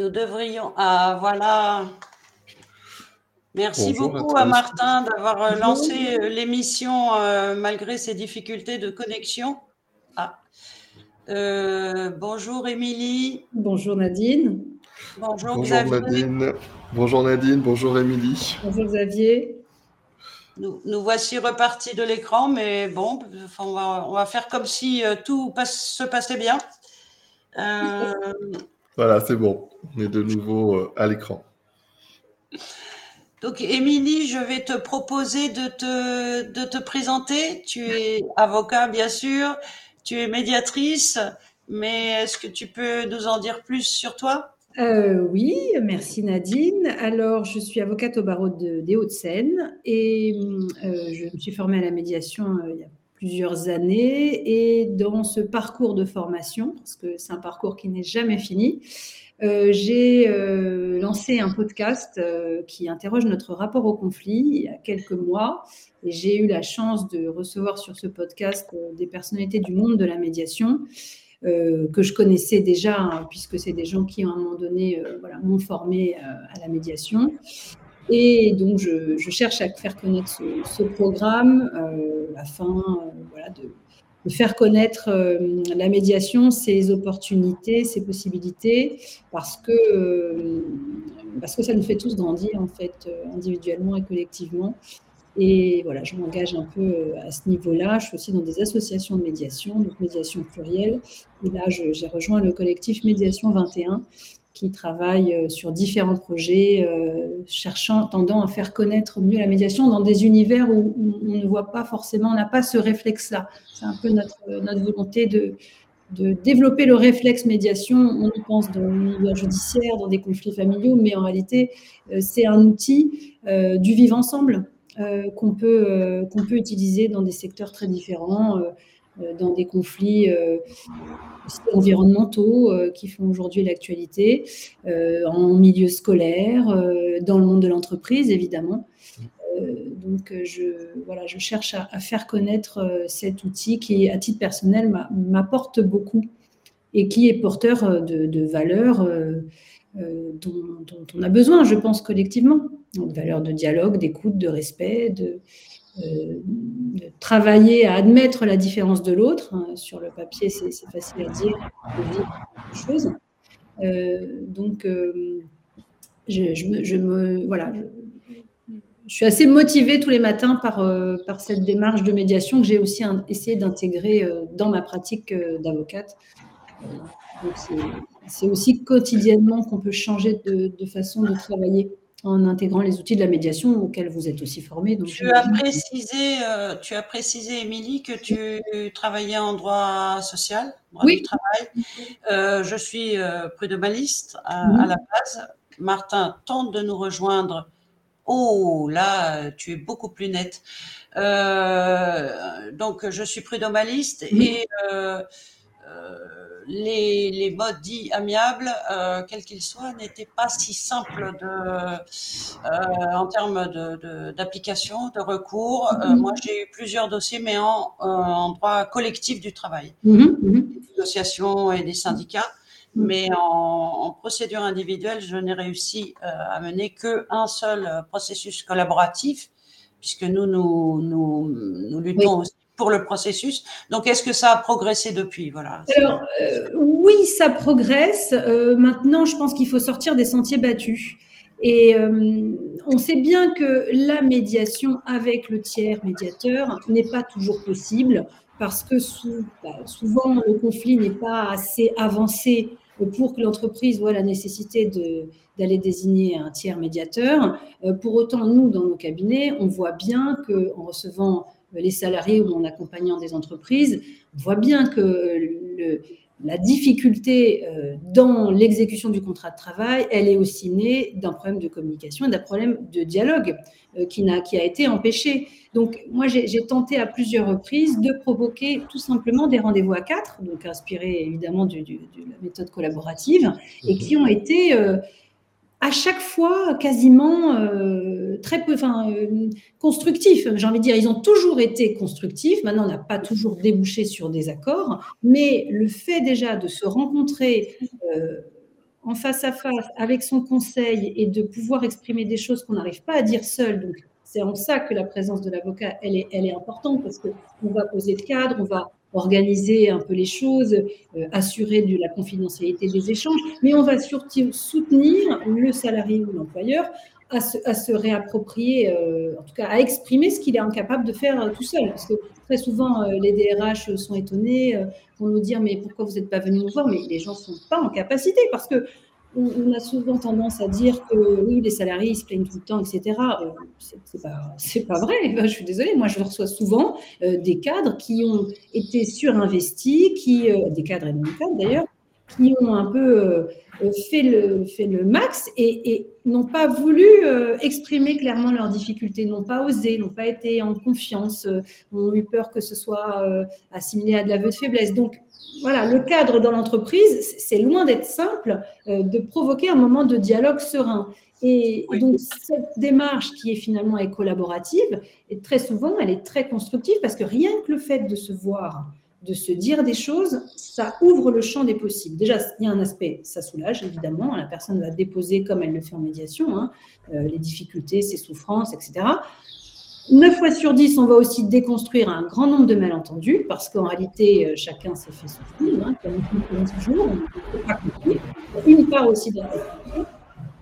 Nous devrions. Ah, voilà. Merci beaucoup à, Martin d'avoir euh, lancé euh, l'émission euh, malgré ses difficultés de connexion. Ah. bonjour Émilie. Bonjour Nadine. Bonjour, Nadine. Bonjour Nadine, bonjour Émilie. Bonjour Xavier. Nous, voici repartis de l'écran, mais bon, on va, faire comme si tout se passait bien. Voilà, c'est bon. On est de nouveau à l'écran. Donc, Émilie, je vais te proposer de te, de te présenter. Tu es avocat, bien sûr, tu es médiatrice, mais est-ce que tu peux nous en dire plus sur toi? Euh, oui, merci Nadine. Alors, je suis avocate au barreau de, des Hauts-de-Seine et euh, je me suis formée à la médiation euh, il y a plusieurs années. Et dans ce parcours de formation, parce que c'est un parcours qui n'est jamais fini, euh, j'ai euh, lancé un podcast euh, qui interroge notre rapport au conflit il y a quelques mois. Et j'ai eu la chance de recevoir sur ce podcast des personnalités du monde de la médiation que je connaissais déjà, hein, puisque c'est des gens qui, à un moment donné, voilà, m'ont formé à la médiation. Et donc, je, cherche à faire connaître ce, programme, la fin voilà, de, de faire connaître euh, la médiation, ses opportunités, ses possibilités, parce que, euh, parce que ça nous fait tous grandir, en fait, euh, individuellement et collectivement. Et voilà, je m'engage un peu à ce niveau-là. Je suis aussi dans des associations de médiation, donc médiation plurielle. Et là, j'ai rejoint le collectif Médiation 21, qui travaille euh, sur différents projets, euh, cherchant, tendant à faire connaître mieux la médiation dans des univers où, on ne voit pas forcément, on n'a pas ce réflexe-là. C'est un peu notre, notre volonté de, de développer le réflexe médiation. On y pense dans l'univers judiciaire, dans des conflits familiaux, mais en réalité, euh, c'est un outil du vivre ensemble qu'on peut, qu'on peut utiliser dans des secteurs très différents euh, dans des conflits euh, environnementaux euh, qui font aujourd'hui l'actualité, en milieu scolaire, dans le monde de l'entreprise, évidemment. donc, je, voilà, je cherche à, faire connaître cet outil qui, à titre personnel, m'apporte beaucoup et qui est porteur de, valeurs dont, dont, on a besoin, je pense, collectivement. Donc, valeurs de dialogue, d'écoute, de respect, de, euh, travailler à admettre la différence de l'autre. Hein, sur le papier, c'est facile à dire, chose. Euh, donc, euh, je, me, voilà, je, suis assez motivée tous les matins par cette démarche de médiation que j'ai aussi essayé d'intégrer dans ma pratique d'avocate. c'est aussi quotidiennement qu'on peut changer de façon de travailler en intégrant les outils de la médiation auxquels vous êtes aussi formé. tu, as précisé, euh, tu as précisé, Émilie, que tu travaillais en droit social, droit oui. du travail. Euh, je suis euh, prud'homaliste à, à, la base. Martin tente de nous rejoindre. Oh, là, tu es beaucoup plus nette. donc, je suis prud'homaliste et les, modes dits amiables, euh, quels qu'ils soient, n'étaient pas si simples de, euh, en termes d'application, de, recours. Euh, mhm. moi, j'ai eu plusieurs dossiers, mais en, en droit collectif du travail, mhm, mhm. des associations et des syndicats. Mais en, procédure individuelle, je n'ai réussi à mener qu'un seul processus collaboratif, puisque nous, nous, nous, luttons aussi le processus. Donc, est-ce que ça a progressé depuis? Voilà. Alors, euh, oui, ça progresse. Euh, maintenant, je pense qu'il faut sortir des sentiers battus. Et euh, on sait bien que la médiation avec le tiers médiateur n'est pas toujours possible parce que bah, souvent le conflit n'est pas assez avancé pour que l'entreprise voit la nécessité d'aller désigner un tiers médiateur. pour autant, nous, dans nos cabinets, on voit bien qu'en recevant les salariés ou en accompagnant des entreprises, voient bien que la difficulté euh, dans l'exécution du contrat de travail, elle est aussi née d'un problème de communication et d'un problème de dialogue euh, qui, a, qui a été empêché. Donc, moi, j'ai tenté à plusieurs reprises de provoquer tout simplement des rendez-vous à quatre, donc inspirés évidemment de la méthode collaborative, et qui ont été euh, à chaque fois quasiment euh, très peu, enfin, euh, constructifs. J'ai envie de dire, ils ont toujours été constructifs. Maintenant, on n'a pas toujours débouché sur des accords, mais le fait déjà de se rencontrer euh, en face à face avec son conseil et de pouvoir exprimer des choses qu'on n'arrive pas à dire seul. Donc, c'est en ça que la présence de l'avocat, elle est, elle est importante parce qu'on va poser le cadre, on va organiser un peu les choses, euh, assurer de la confidentialité des échanges, mais on va surtout soutenir le salarié ou l'employeur à se, réapproprier, euh, en tout cas à exprimer ce qu'il est incapable de faire euh, tout seul. Parce que très souvent, les DRH sont étonnés, vont nous dire mais pourquoi vous n'êtes pas venu nous voir? Mais les gens ne sont pas en capacité parce que on, a souvent tendance à dire que oui, les salariés ils se plaignent tout le temps, etc. Euh, c'est pas, pas vrai. je suis désolée. Moi, je reçois souvent euh, des cadres qui ont été surinvestis, qui, euh, des cadres et non cadres d'ailleurs, qui ont un peu fait, le, fait le max et, n'ont pas voulu exprimer clairement leurs difficultés, n'ont pas osé, n'ont pas été en confiance, ont eu peur que ce soit assimilé à de l'aveu de faiblesse. Donc, voilà, le cadre dans l'entreprise, c'est loin d'être simple euh, de provoquer un moment de dialogue serein. Et, donc, cette démarche qui est finalement est collaborative, et très souvent, elle est très constructive parce que rien que le fait de se voir, de se dire des choses, ça ouvre le champ des possibles. Déjà, il y a un aspect, ça soulage évidemment, la personne va déposer comme elle le fait en médiation, hein, euh, les difficultés, ses souffrances, etc. 9 fois sur 10, on va aussi déconstruire un grand nombre de malentendus, parce qu'en réalité, euh, chacun s'est fait souffrir, hein, comme toujours, on pas Une part aussi de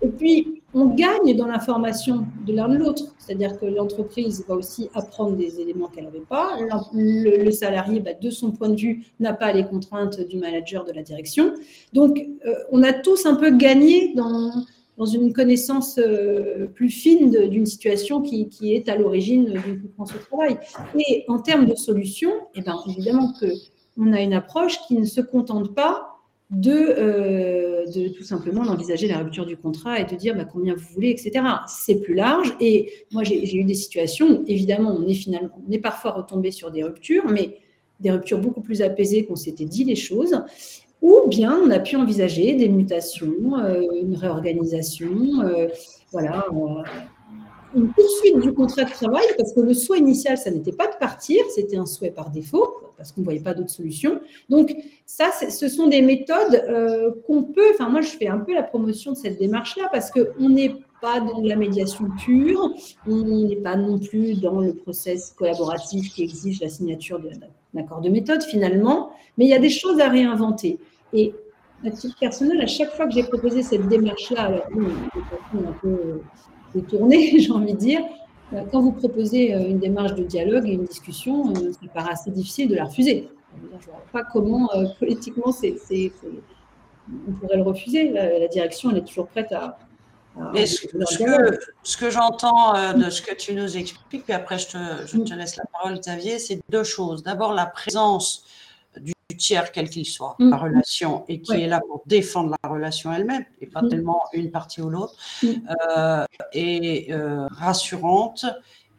Et puis, on gagne dans l'information de l'un de l'autre, c'est-à-dire que l'entreprise va aussi apprendre des éléments qu'elle n'avait pas. Le, salarié, bah, de son point de vue, n'a pas les contraintes du manager de la direction. Donc, euh, on a tous un peu gagné dans une connaissance euh, plus fine d'une situation qui, est à l'origine d'une souffrance au travail. Et en termes de solutions, eh ben, évidemment qu'on a une approche qui ne se contente pas de, euh, de tout simplement d'envisager la rupture du contrat et de dire bah, combien vous voulez, etc. C'est plus large. Et moi, j'ai eu des situations où, évidemment, on est finalement, on est parfois retombé sur des ruptures, mais des ruptures beaucoup plus apaisées qu'on s'était dit les choses. Ou bien on a pu envisager des mutations, euh, une réorganisation, euh, voilà, une poursuite du contrat de travail, parce que le souhait initial, ça n'était pas de partir, c'était un souhait par défaut, parce qu'on ne voyait pas d'autre solution. Donc, ça, ce sont des méthodes qu'on peut, enfin moi, je fais un peu la promotion de cette démarche-là, parce qu'on n'est pas dans la médiation pure, on n'est pas non plus dans le process collaboratif qui exige la signature d'un accord de méthode finalement, mais il y a des choses à réinventer. Et à titre personnel, à chaque fois que j'ai proposé cette démarche-là, alors un peu détournée, j'ai envie de dire, euh, quand vous proposez euh, une démarche de dialogue et une discussion, euh, ça paraît assez difficile de la refuser. Je ne vois pas comment politiquement c'est, on pourrait le refuser. La, direction, elle est toujours prête à. ce, que, ce que j'entends de ce que tu nous expliques, puis après je te, je te laisse la parole, Xavier, c'est deux choses. D'abord, la présence tiers, quel qu'il soit, mm. la relation, et qui est là pour défendre la relation elle-même, et pas mm. tellement une partie ou l'autre, mm. euh, est euh, rassurante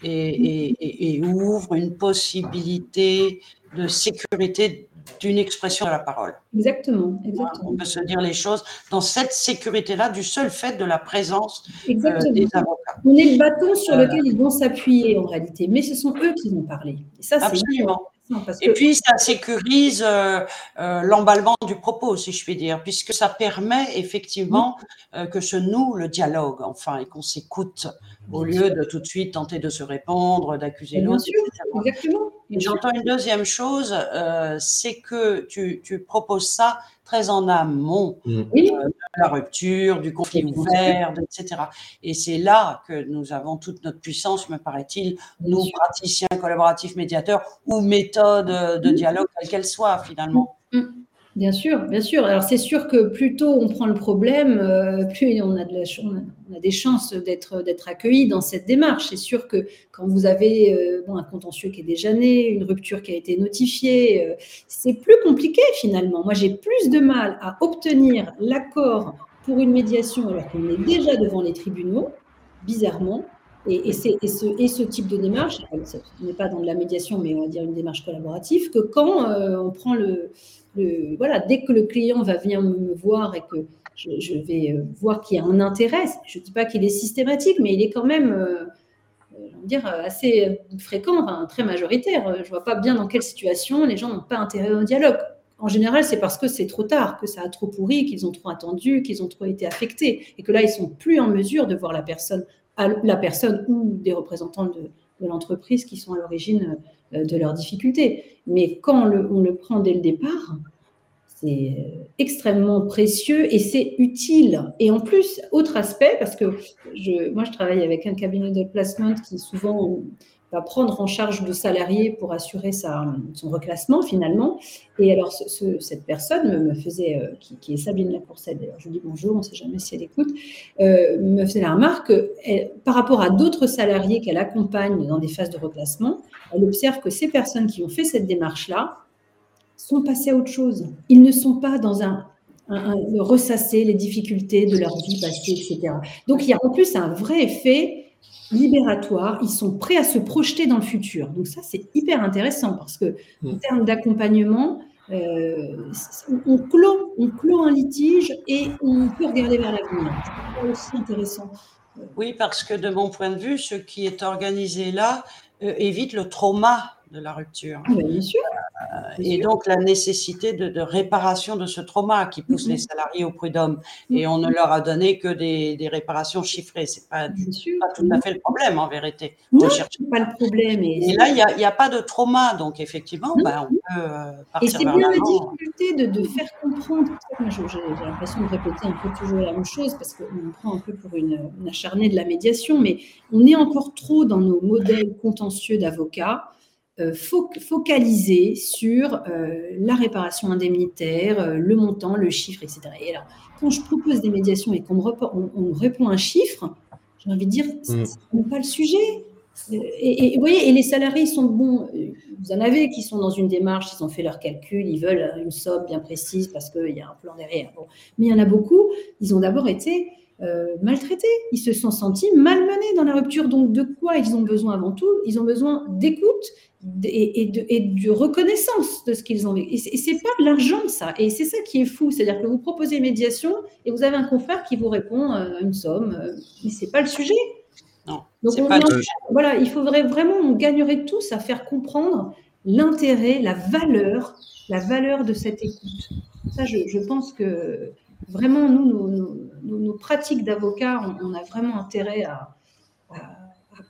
et, et, ouvre une possibilité de sécurité d'une expression de la parole. Exactement, exactement. On peut se dire les choses dans cette sécurité-là du seul fait de la présence euh, des avocats. On est le bâton sur lequel ils vont s'appuyer en réalité, mais ce sont eux qui vont parler. Et ça, Et puis, ça sécurise euh, euh, l'emballement du propos, si je puis dire, puisque ça permet effectivement euh, que se noue le dialogue, enfin, et qu'on s'écoute, au lieu de tout de suite tenter de se répondre, d'accuser l'autre. Exactement. J'entends une deuxième chose, c'est que tu, tu proposes ça très en amont mm. euh, de la rupture, du conflit ouvert, etc. Et c'est là que nous avons toute notre puissance, me paraît-il, nous, praticiens collaboratifs médiateurs ou méthodes de dialogue, quelle qu'elle soit finalement. Mm. Bien sûr, bien sûr. Alors c'est sûr que plus tôt on prend le problème, euh, plus on a, de la, on a des chances d'être accueilli dans cette démarche. C'est sûr que quand vous avez euh, un contentieux qui est déjà né, une rupture qui a été notifiée, euh, c'est plus compliqué finalement. Moi j'ai plus de mal à obtenir l'accord pour une médiation alors qu'on est déjà devant les tribunaux, bizarrement. Et, et, ce, type de démarche, on n'est pas dans de la médiation, mais on va dire une démarche collaborative, que quand on prend le, voilà, dès que le client va venir me voir et que je, vais euh, voir qu'il y a un intérêt, je ne dis pas qu'il est systématique, mais il est quand même euh, dire, assez fréquent, très majoritaire. Je ne vois pas bien dans quelle situation les gens n'ont pas intérêt au dialogue. en général, c'est parce que c'est trop tard, que ça a trop pourri, qu'ils ont trop attendu, qu'ils ont trop été affectés, et que là, ils sont plus en mesure de voir la personne, ou des représentants de, l'entreprise qui sont à l'origine euh, de leurs difficultés. Mais quand on le prend dès le départ, c'est euh, extrêmement précieux et c'est utile. Et en plus, autre aspect, parce que je, moi je travaille avec un cabinet de placement qui souvent va prendre en charge de salariés pour assurer son reclassement finalement. Et alors, cette personne me, faisait, euh, qui, est Sabine Lacourcette, d'ailleurs, je lui dis bonjour, on ne sait jamais si elle écoute, euh, me faisait la remarque par rapport à d'autres salariés qu'elle accompagne dans des phases de reclassement, elle observe que ces personnes qui ont fait cette démarche-là sont passés à autre chose. Ils ne sont pas dans un, ressasser les difficultés de leur vie passée, etc. Donc il y a en plus un vrai effet libératoire, ils sont prêts à se projeter dans le futur. Donc ça, c'est hyper intéressant parce que en mm. termes d'accompagnement, euh, on, clôt, on clôt un litige et on peut regarder vers l'avenir. C'est aussi intéressant. Oui, parce que de mon point de vue, ce qui est organisé là euh, évite le trauma de la rupture. Ah, bien sûr. Euh, et donc la nécessité de, réparation de ce trauma qui pousse les salariés au prud'homme. Et on ne leur a donné que des, réparations chiffrées. C'est pas, pas tout à fait le problème en vérité. Non, c'est pas le problème. Et, là, il n'y a, pas de trauma, donc effectivement, ben, on peut euh, partir Et c'est bien la difficulté de, faire comprendre. J'ai l'impression de répéter un peu toujours la même chose parce qu'on me prend un peu pour une, une acharnée de la médiation, mais on est encore trop dans nos modèles contentieux d'avocats focalisé sur euh, la réparation indemnitaire, euh, le montant, le chiffre, etc. Et alors, quand je propose des médiations et qu'on me, répond un chiffre, j'ai envie de dire, ce n'est mm. pas le sujet. Et, vous voyez, et les salariés sont bons. Vous en avez qui sont dans une démarche, ils ont fait leurs calculs, ils veulent une somme bien précise parce qu'il y a un plan derrière. Mais il y en a beaucoup, ils ont d'abord été maltraités, ils se sont sentis malmenés dans la rupture. Donc, de quoi ils ont besoin avant tout? Ils ont besoin d'écoute et, de, et, reconnaissance de ce qu'ils ont vécu. Et c'est pas de l'argent, ça. Et c'est ça qui est fou. C'est-à-dire que vous proposez médiation et vous avez un confrère qui vous répond à une somme, euh, mais c'est pas le sujet. Non. Donc, pas voilà, il faudrait vraiment, on gagnerait tous à faire comprendre l'intérêt, la valeur, la valeur de cette écoute. Ça, je, pense que vraiment, nous, nos, pratiques d'avocat, on, a vraiment intérêt à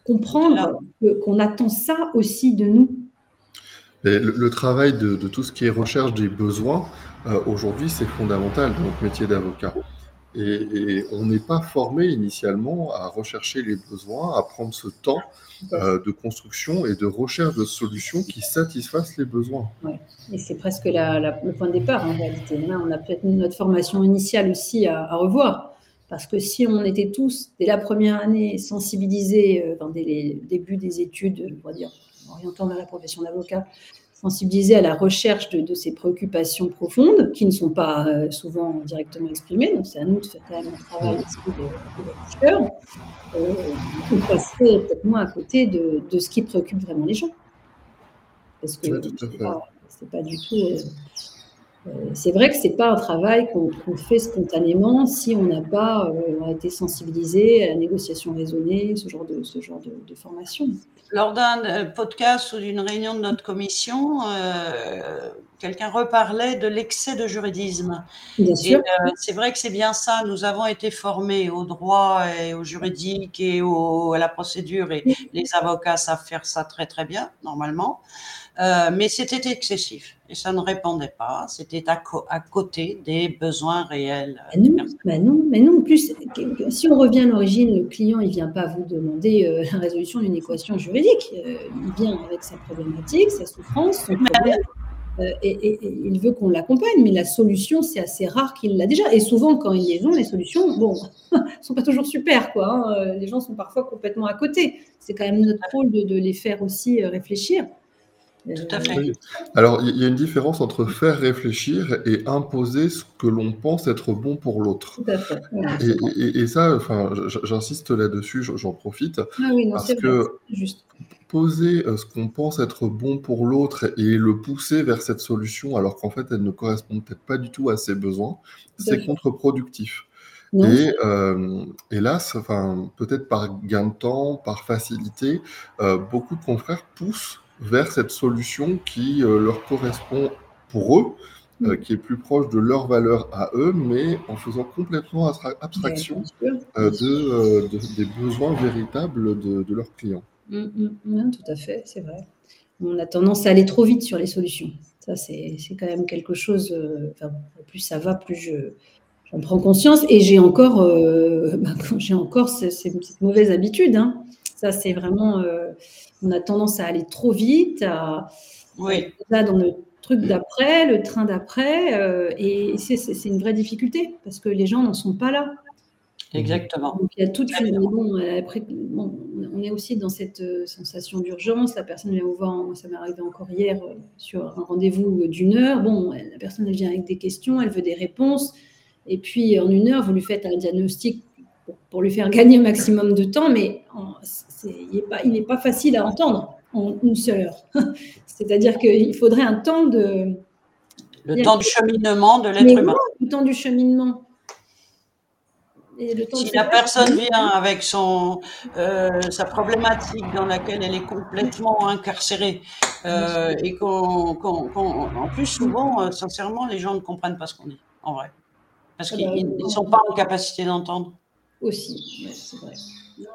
comprendre qu'on attend ça aussi de nous. le, travail de, tout ce qui est recherche des besoins, euh, aujourd'hui, c'est fondamental dans notre métier d'avocat. Et, on n'est pas formé initialement à rechercher les besoins, à prendre ce temps euh, de construction et de recherche de solutions qui satisfassent les besoins. Ouais. Et c'est presque le point de départ en réalité. Là, on a peut-être notre formation initiale aussi à revoir. Parce que si on était tous, dès la première année, sensibilisés, euh, dès le début des études, on va dire, orientant vers la profession d'avocat, sensibilisés à la recherche de, ces préoccupations profondes, qui ne sont pas euh, souvent directement exprimées, donc c'est à nous de faire quand même un travail de, de, de euh, on passerait peut-être moins à côté de, de, ce qui préoccupe vraiment les gens. Parce que ce n'est pas, pas, du tout euh, c'est vrai que ce n'est pas un travail qu'on fait spontanément si on n'a pas euh, été sensibilisé à la négociation raisonnée, ce genre de, ce genre de, formation. Lors d'un euh, podcast ou d'une réunion de notre commission, quelqu'un reparlait de l'excès de juridisme. Bien sûr. c'est vrai que c'est bien ça. Nous avons été formés au droit et au juridique et au, à la procédure et les avocats savent faire ça très très bien, normalement. Euh, mais c'était excessif et ça ne répondait pas. C'était à, à, côté des besoins réels. non, bah non, mais non. En plus, si on revient à l'origine, le client, il vient pas vous demander euh, la résolution d'une équation juridique. Euh, il vient avec sa problématique, sa souffrance, son problème. Et, il veut qu'on l'accompagne, mais la solution, c'est assez rare qu'il l'a déjà. Et souvent, quand ils les ont, les solutions, bon, sont pas toujours super, quoi. Hein. Les gens sont parfois complètement à côté. C'est quand même notre rôle de, de les faire aussi réfléchir. Tout à fait. Alors, il y a une différence entre faire réfléchir et imposer ce que l'on pense être bon pour l'autre. Et, et, ça, enfin, j'insiste là-dessus, j'en profite, ah parce que poser euh, ce qu'on pense être bon pour l'autre et le pousser vers cette solution, alors qu'en fait, elle ne correspond peut-être pas du tout à ses besoins, c'est contre-productif. Et euh, hélas, enfin, peut-être par gain de temps, par facilité, euh, beaucoup de confrères poussent vers cette solution qui euh, leur correspond pour eux euh, qui est plus proche de leurs valeurs à eux, mais en faisant complètement abstraction euh, de, des besoins véritables de, leurs clients. Mm, mm, mm, tout à fait, c'est vrai. On a tendance à aller trop vite sur les solutions. Ça, c'est quand même quelque chose. plus ça va, plus je, j'en prends conscience. Et j'ai encore, bah, j'ai encore cette, mauvaise habitude. Hein. Ça, c'est vraiment. On a tendance à aller trop vite, à, oui. Là, dans le truc d'après, le train d'après, euh, et c'est une vraie difficulté parce que les gens n'en sont pas là. Exactement. Donc, il y a toute une. Bon, après, on est aussi dans cette euh, sensation d'urgence. La personne vient vous voir, ça m'est arrivé encore hier euh, sur un rendez-vous d'une heure. Bon, la personne elle vient avec des questions, elle veut des réponses. Et puis en une heure, vous lui faites un diagnostic pour, lui faire gagner le maximum de temps, mais il n'est pas, facile à entendre en une seule heure. C'est-à-dire qu'il faudrait un temps de... Le temps du cheminement de l'être humain. le temps du cheminement. si la personne vient avec son, euh, sa problématique dans laquelle elle est complètement incarcérée, euh, et qu'en plus, souvent, euh, sincèrement, les gens ne comprennent pas ce qu'on dit, en vrai. Parce ah qu'ils ne bah, sont pas en capacité d'entendre. Aussi, c'est vrai.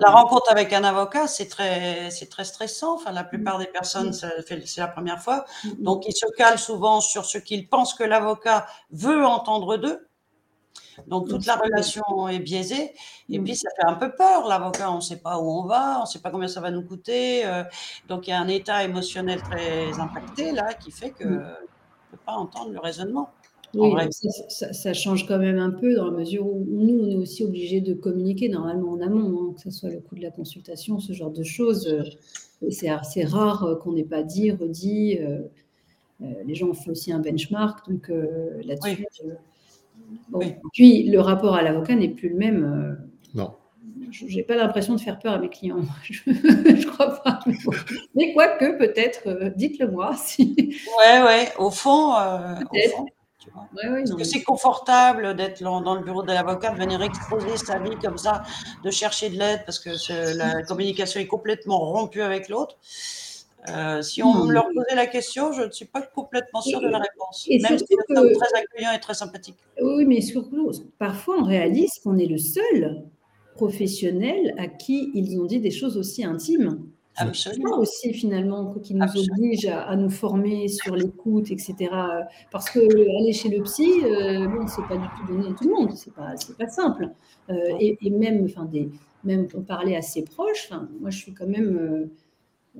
La rencontre avec un avocat, c'est très, c'est très stressant. Enfin, la plupart des personnes, c'est la première fois. Donc, ils se calent souvent sur ce qu'ils pensent que l'avocat veut entendre d'eux. Donc, toute la relation est biaisée. Et puis, ça fait un peu peur, l'avocat. On ne sait pas où on va, on ne sait pas combien ça va nous coûter. Euh. donc, il y a un état émotionnel très impacté, là, qui fait qu'on ne peut pas entendre le raisonnement. Oui, ça, change quand même un peu dans la mesure où nous, on est aussi obligé de communiquer normalement en amont, hein, que ce soit le coût de la consultation, ce genre de choses. Euh, c'est assez rare euh, qu'on n'ait pas dit, redit. Euh, les gens ont fait aussi un benchmark, donc là-dessus. Puis le rapport à l'avocat n'est plus le même. non. Je n'ai pas l'impression de faire peur à mes clients. Je ne crois pas. Mais quoique, peut-être, dites-le moi. Si... Ouais, ouais. Au fond, au fond est-ce que c'est confortable d'être dans le bureau de l'avocat, de venir exposer sa vie comme ça, de chercher de l'aide parce que la communication est complètement rompue avec l'autre euh, si on me leur posait la question, je ne suis pas complètement sûre de la réponse. même si c'est très accueillant et très sympathique. Oui, mais surtout, parfois on réalise qu'on est le seul professionnel à qui ils ont dit des choses aussi intimes. Absolument. aussi finalement qui nous oblige à, nous former sur l'écoute, etc. Parce que aller chez le psy, euh, bon, c'est pas du tout donné à tout le monde, c'est pas, pas simple. Euh, et, même, enfin, des, même pour parler à ses proches, moi je suis quand même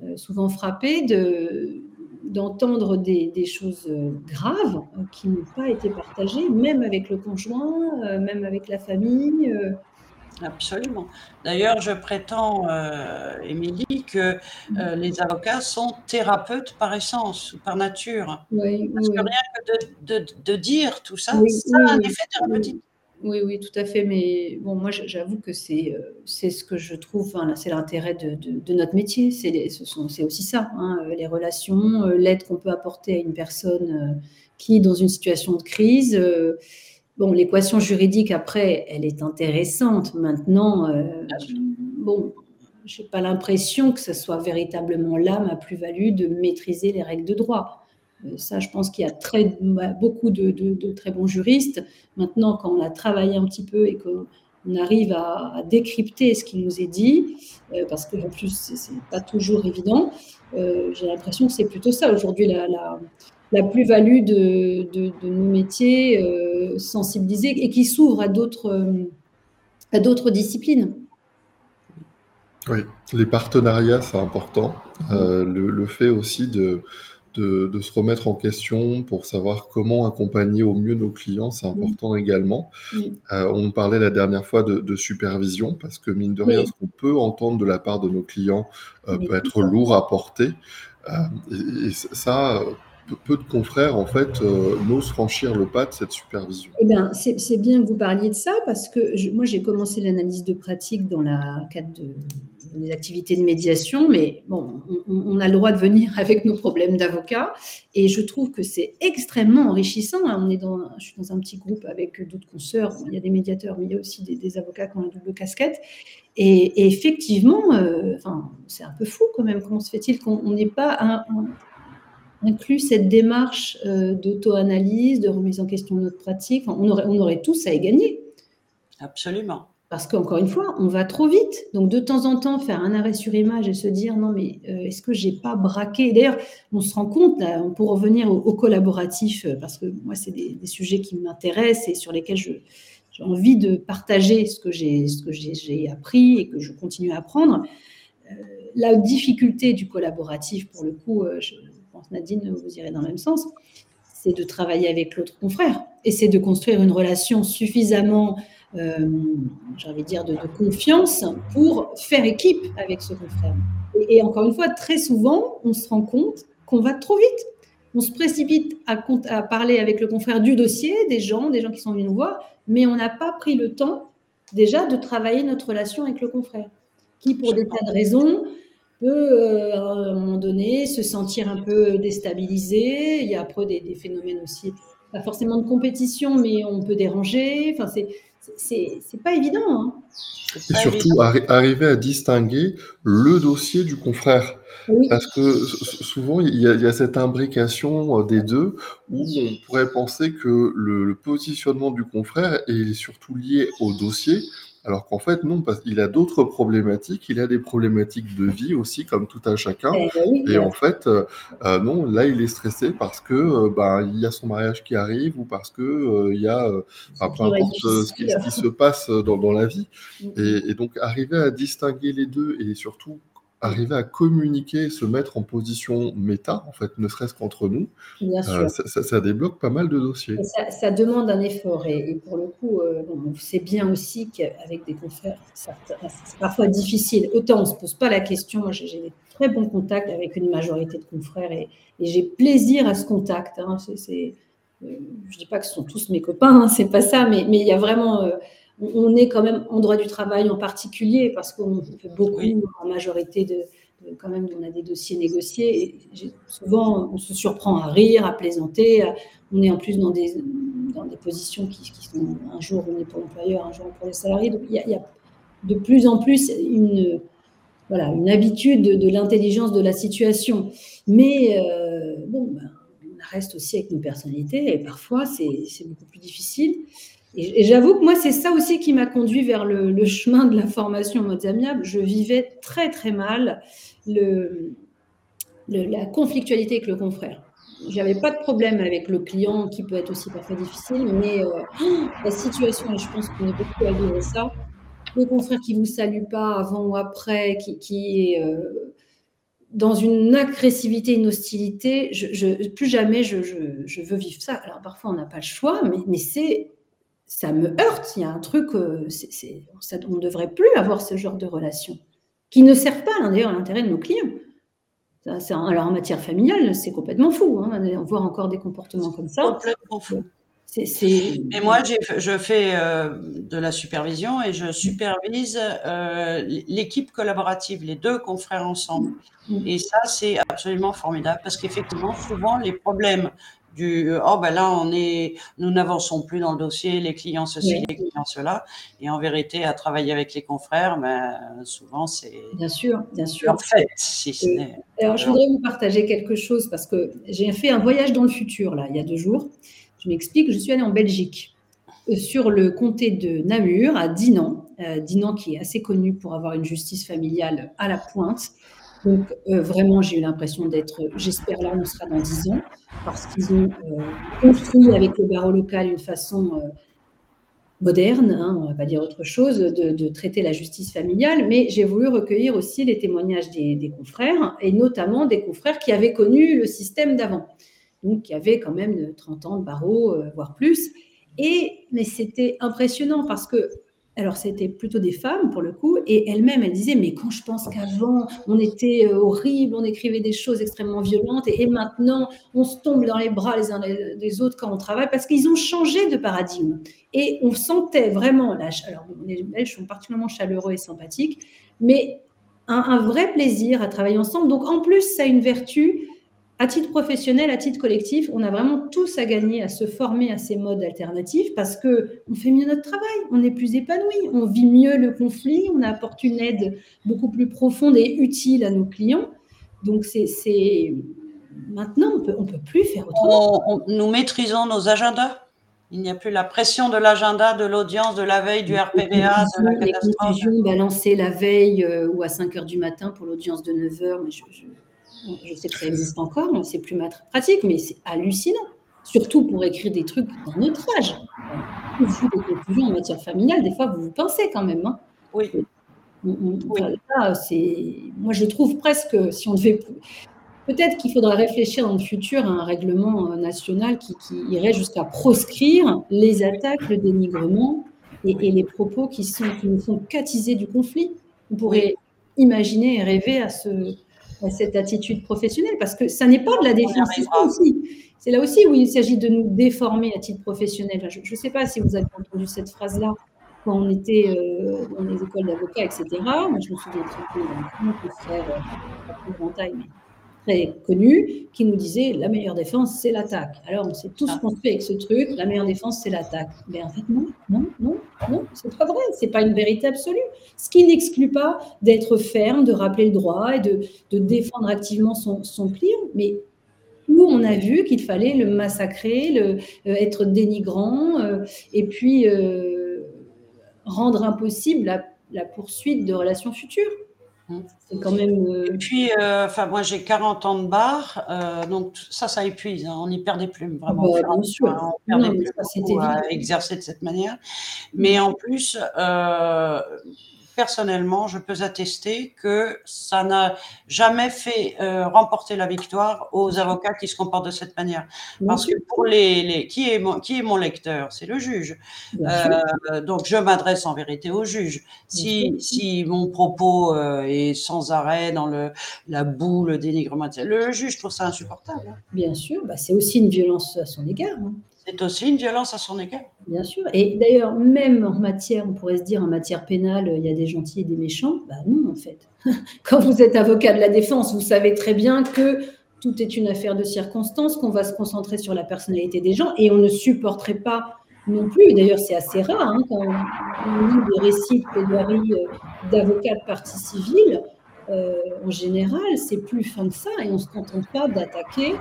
euh, souvent frappée de d'entendre des, des, choses graves qui n'ont pas été partagées, même avec le conjoint, même avec la famille. Absolument. D'ailleurs, je prétends, euh, Émilie, que euh, les avocats sont thérapeutes par essence ou par nature. Oui, Parce que rien que de, dire tout ça, ça a un effet thérapeutique. Oui, oui, tout à fait. Mais bon, moi, j'avoue que c'est euh, c'est ce que je trouve, c'est l'intérêt de, de, notre métier. C'est aussi ça, hein, les relations, l'aide qu'on peut apporter à une personne qui est dans une situation de crise. Bon, l'équation juridique, après, elle est intéressante. Maintenant, euh, bon, je n'ai pas l'impression que ce soit véritablement là ma plus-value de maîtriser les règles de droit. Euh, ça, je pense qu'il y a très, beaucoup de, très bons juristes. Maintenant, quand on a travaillé un petit peu et qu'on arrive à, décrypter ce qui nous est dit, euh, parce que en plus, ce n'est pas toujours évident, j'ai l'impression que c'est plutôt ça aujourd'hui la, la plus-value de, nos métiers euh, sensibilisés et qui s'ouvrent à d'autres, euh, à d'autres disciplines. Oui, les partenariats, c'est important. Euh, le, fait aussi de, de, se remettre en question pour savoir comment accompagner au mieux nos clients, c'est important également. on parlait la dernière fois de, supervision, parce que mine de rien, ce qu'on peut entendre de la part de nos clients peut être lourd à porter. et, ça, peu de confrères, en fait, euh, n'osent franchir le pas de cette supervision eh bien, c'est bien que vous parliez de ça, parce que moi, j'ai commencé l'analyse de pratique dans le cadre de, des activités de médiation, mais bon, on, a le droit de venir avec nos problèmes d'avocat, et je trouve que c'est extrêmement enrichissant. On est dans, je suis dans un petit groupe avec d'autres consoeurs, il y a des médiateurs, mais il y a aussi des, avocats qui ont une double casquette, et, effectivement, euh, enfin, c'est un peu fou quand même, comment se fait-il qu'on n'ait pas un inclut cette démarche d'auto-analyse, de remise en question de notre pratique, on aurait, on aurait tous à y gagner. Absolument. Parce qu'encore une fois, on va trop vite. Donc, de temps en temps, faire un arrêt sur image et se dire non, mais euh, est-ce que j'ai pas braqué? D'ailleurs, on se rend compte, pour revenir au, collaboratif, euh, parce que moi, c'est des, sujets qui m'intéressent et sur lesquels j'ai envie de partager ce que j'ai appris et que je continue à apprendre. Euh, la difficulté du collaboratif, pour le coup, je Nadine, vous irez dans le même sens, c'est de travailler avec l'autre confrère et c'est de construire une relation suffisamment euh, j'ai envie de dire, de, confiance pour faire équipe avec ce confrère. Et, et, encore une fois, très souvent, on se rend compte qu'on va trop vite. On se précipite à, à, parler avec le confrère du dossier, des gens, des gens qui sont venus nous voir, mais on n'a pas pris le temps déjà de travailler notre relation avec le confrère, qui, pour des tas de raisons, peut euh, à un moment donné se sentir un peu déstabilisé. Il y a après des, des phénomènes aussi, pas forcément de compétition, mais on peut déranger. Enfin, c'est c'est pas évident. Hein. Et surtout, arriver à distinguer le dossier du confrère. Parce que souvent, il y, a, cette imbrication euh, des deux où on pourrait penser que le positionnement du confrère est surtout lié au dossier, alors qu'en fait, non, parce qu'il a d'autres problématiques, il a des problématiques de vie aussi, comme tout un chacun. Eh ben et en fait, euh, euh, non, là, il est stressé parce que euh, bah, il y a son mariage qui arrive ou parce que il y a peu importe ce qui, se passe dans, dans la vie. Mm, mm. Et, et, donc, arriver à distinguer les deux et surtout arriver à communiquer, se mettre en position méta, en fait, ne serait-ce qu'entre nous, euh, ça, débloque pas mal de dossiers. Ça, demande un effort. Et, pour le coup, euh, on sait bien aussi qu'avec des confrères, c'est parfois difficile. Autant on ne se pose pas la question. Moi, j'ai des très bons contacts avec une majorité de confrères et, j'ai plaisir à ce contact. Hein. Euh, je ne dis pas que ce sont tous mes copains, hein, c'est pas ça, mais, mais il y a vraiment on est quand même en droit du travail en particulier parce qu'on fait beaucoup en majorité de, quand même on a des dossiers négociés et souvent on se surprend à rire, à plaisanter, on est en plus dans des, dans des positions qui, sont un jour on est pour l'employeur, un jour pour les salariés. Donc il y, a, de plus en plus une voilà une habitude de, l'intelligence de la situation. Mais euh, bon, ben, on reste aussi avec nos personnalités et parfois c'est beaucoup plus difficile. Et, j'avoue que moi, c'est ça aussi qui m'a conduit vers le, chemin de la formation en mode amiable. Je vivais très, très mal la conflictualité avec le confrère. J'avais pas de problème avec le client qui peut être aussi parfois difficile, mais euh, la situation, et je pense qu'on est beaucoup à vivre ça, le confrère qui vous salue pas avant ou après, qui, est euh, dans une agressivité, une hostilité, plus jamais je, veux vivre ça. Alors parfois on n'a pas le choix, mais c'est ça me heurte. Il y a un truc, euh, on ne devrait plus avoir ce genre de relations qui ne servent pas d'ailleurs à l'intérêt de nos clients. alors en matière familiale, c'est complètement fou. Hein, on voit encore des comportements comme ça. Complètement fou. Et moi, je fais euh, de la supervision et je supervise euh, l'équipe collaborative, les deux confrères ensemble. Mm. Et ça, c'est absolument formidable parce qu'effectivement, souvent, les problèmes du euh, oh ben là on est nous n'avançons plus dans le dossier les clients ceci les clients cela. Et en vérité à travailler avec les confrères ben souvent c'est bien sûr bien sûr. en fait si ce n'est alors je voudrais vous partager quelque chose parce que j'ai fait un voyage dans le futur là il y a deux jours. Je m'explique je suis allée en Belgique euh, sur le comté de Namur à Dinan euh, Dinan qui est assez connu pour avoir une justice familiale à la pointe donc, euh, vraiment, j'ai eu l'impression d'être, j'espère là, on sera dans dix ans, parce qu'ils ont euh, construit avec le barreau local une façon euh, moderne, hein, on va pas dire autre chose, de, traiter la justice familiale, mais j'ai voulu recueillir aussi les témoignages des, confrères, et notamment des confrères qui avaient connu le système d'avant, donc qui avaient quand même 30 ans de barreau, voire plus. Et, mais c'était impressionnant parce que alors, c'était plutôt des femmes pour le coup, et elles-mêmes, elles disaient Mais quand je pense qu'avant, on était euh, horrible, on écrivait des choses extrêmement violentes, et, maintenant, on se tombe dans les bras les uns des autres quand on travaille, parce qu'ils ont changé de paradigme. Et on sentait vraiment, la, alors les sont particulièrement chaleureux et sympathiques, mais un, un vrai plaisir à travailler ensemble. Donc, en plus, ça a une vertu à titre professionnel, à titre collectif, on a vraiment tous à gagner à se former à ces modes alternatifs parce que on fait mieux notre travail, on est plus épanoui, on vit mieux le conflit, on apporte une aide beaucoup plus profonde et utile à nos clients. Donc c'est maintenant, on ne peut plus faire autrement. nous maîtrisons nos agendas il n'y a plus la pression de l'agenda, de l'audience, de la veille, du RPVA, de la catastrophe. Les balancées la veille euh, ou à 5 heures du matin pour l'audience de 9 heures, mais je, je, sais que ça existe encore, c'est plus pratique, mais c'est hallucinant. Surtout pour écrire des trucs dans notre âge. Vous des conclusions en matière familiale, des fois, vous vous pensez quand même. Hein. Oui. moi, je trouve presque, si on devait Peut-être qu'il faudra réfléchir dans le futur à un règlement euh, national qui, irait jusqu'à proscrire les attaques, le dénigrement et, les propos qui, sont, qui nous font qu'attiser du conflit. On pourrait imaginer et rêver à, ce, cette attitude professionnelle parce que ça n'est pas de la défense. C'est là aussi où il s'agit de nous déformer à titre professionnel. Je ne sais pas si vous avez entendu cette phrase-là quand on était euh, dans les écoles d'avocats, etc. Moi, je me souviens très peu d'un frère, euh, pas taille, mais très connu qui nous disait la meilleure défense, c'est l'attaque. Alors, on s'est tous ah. construit avec ce truc, la meilleure défense, c'est l'attaque. Mais en fait, non, non, non, non, c'est pas vrai, c'est pas une vérité absolue. Ce qui n'exclut pas d'être ferme, de rappeler le droit et de, de défendre activement son, son client. Mais où on a vu qu'il fallait le massacrer, le, euh, être dénigrant, euh, et puis euh, rendre impossible la, la poursuite de relations futures. C'est quand même. Euh, Et puis, euh, moi, j'ai 40 ans de bar, euh, donc ça, ça épuise. Hein, on y perd des plumes, vraiment. Ah bah, bien sûr. on perd des plumes à exercer de cette manière. Mais en plus, personnellement, je peux attester que ça n'a jamais fait euh, remporter la victoire aux avocats qui se comportent de cette manière. Parce que pour les, les qui, est mon, qui est mon lecteur C'est le juge. Euh, donc je m'adresse en vérité au juge. Si, si mon propos euh, est sans arrêt dans le, la boue, le dénigrement, le juge trouve ça insupportable. Hein. Bien sûr, bah, c'est aussi une violence à son égard. Hein. C'est aussi une violence à son égard. Bien sûr. Et d'ailleurs, même en matière, on pourrait se dire en matière pénale, il y a des gentils et des méchants. Bah non, en fait. Quand vous êtes avocat de la défense, vous savez très bien que tout est une affaire de circonstances, qu'on va se concentrer sur la personnalité des gens et on ne supporterait pas non plus. D'ailleurs, c'est assez rare hein, quand on lit des récits de plaidoirie euh, d'avocats de partie civile. Euh, en général, c'est plus fin que ça et on ne se contente pas d'attaquer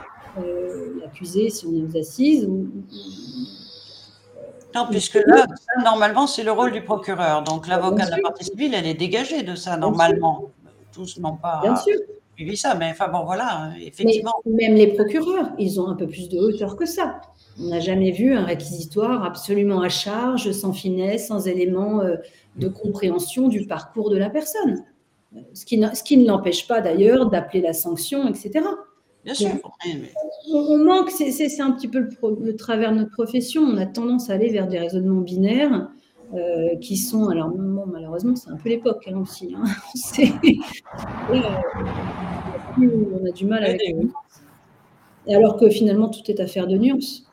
l'accusé si on est aux assises. Ou, non, puisque là, normalement, c'est le rôle du procureur. Donc, l'avocat de la partie civile, elle est dégagée de ça, normalement. Tous n'ont pas suivi ça, mais enfin, bon, voilà, effectivement. même les procureurs, ils ont un peu plus de hauteur que ça. On n'a jamais vu un réquisitoire absolument à charge, sans finesse, sans éléments euh, de compréhension du parcours de la personne. Ce qui, ce qui ne l'empêche pas d'ailleurs d'appeler la sanction, etc. Bien sûr. On, manque, c'est un petit peu le, travers de notre profession. On a tendance à aller vers des raisonnements binaires euh, qui sont, alors malheureusement, c'est un peu l'époque hein, aussi. Hein. Euh, on a du mal avec. Alors que finalement, tout est affaire de nuances.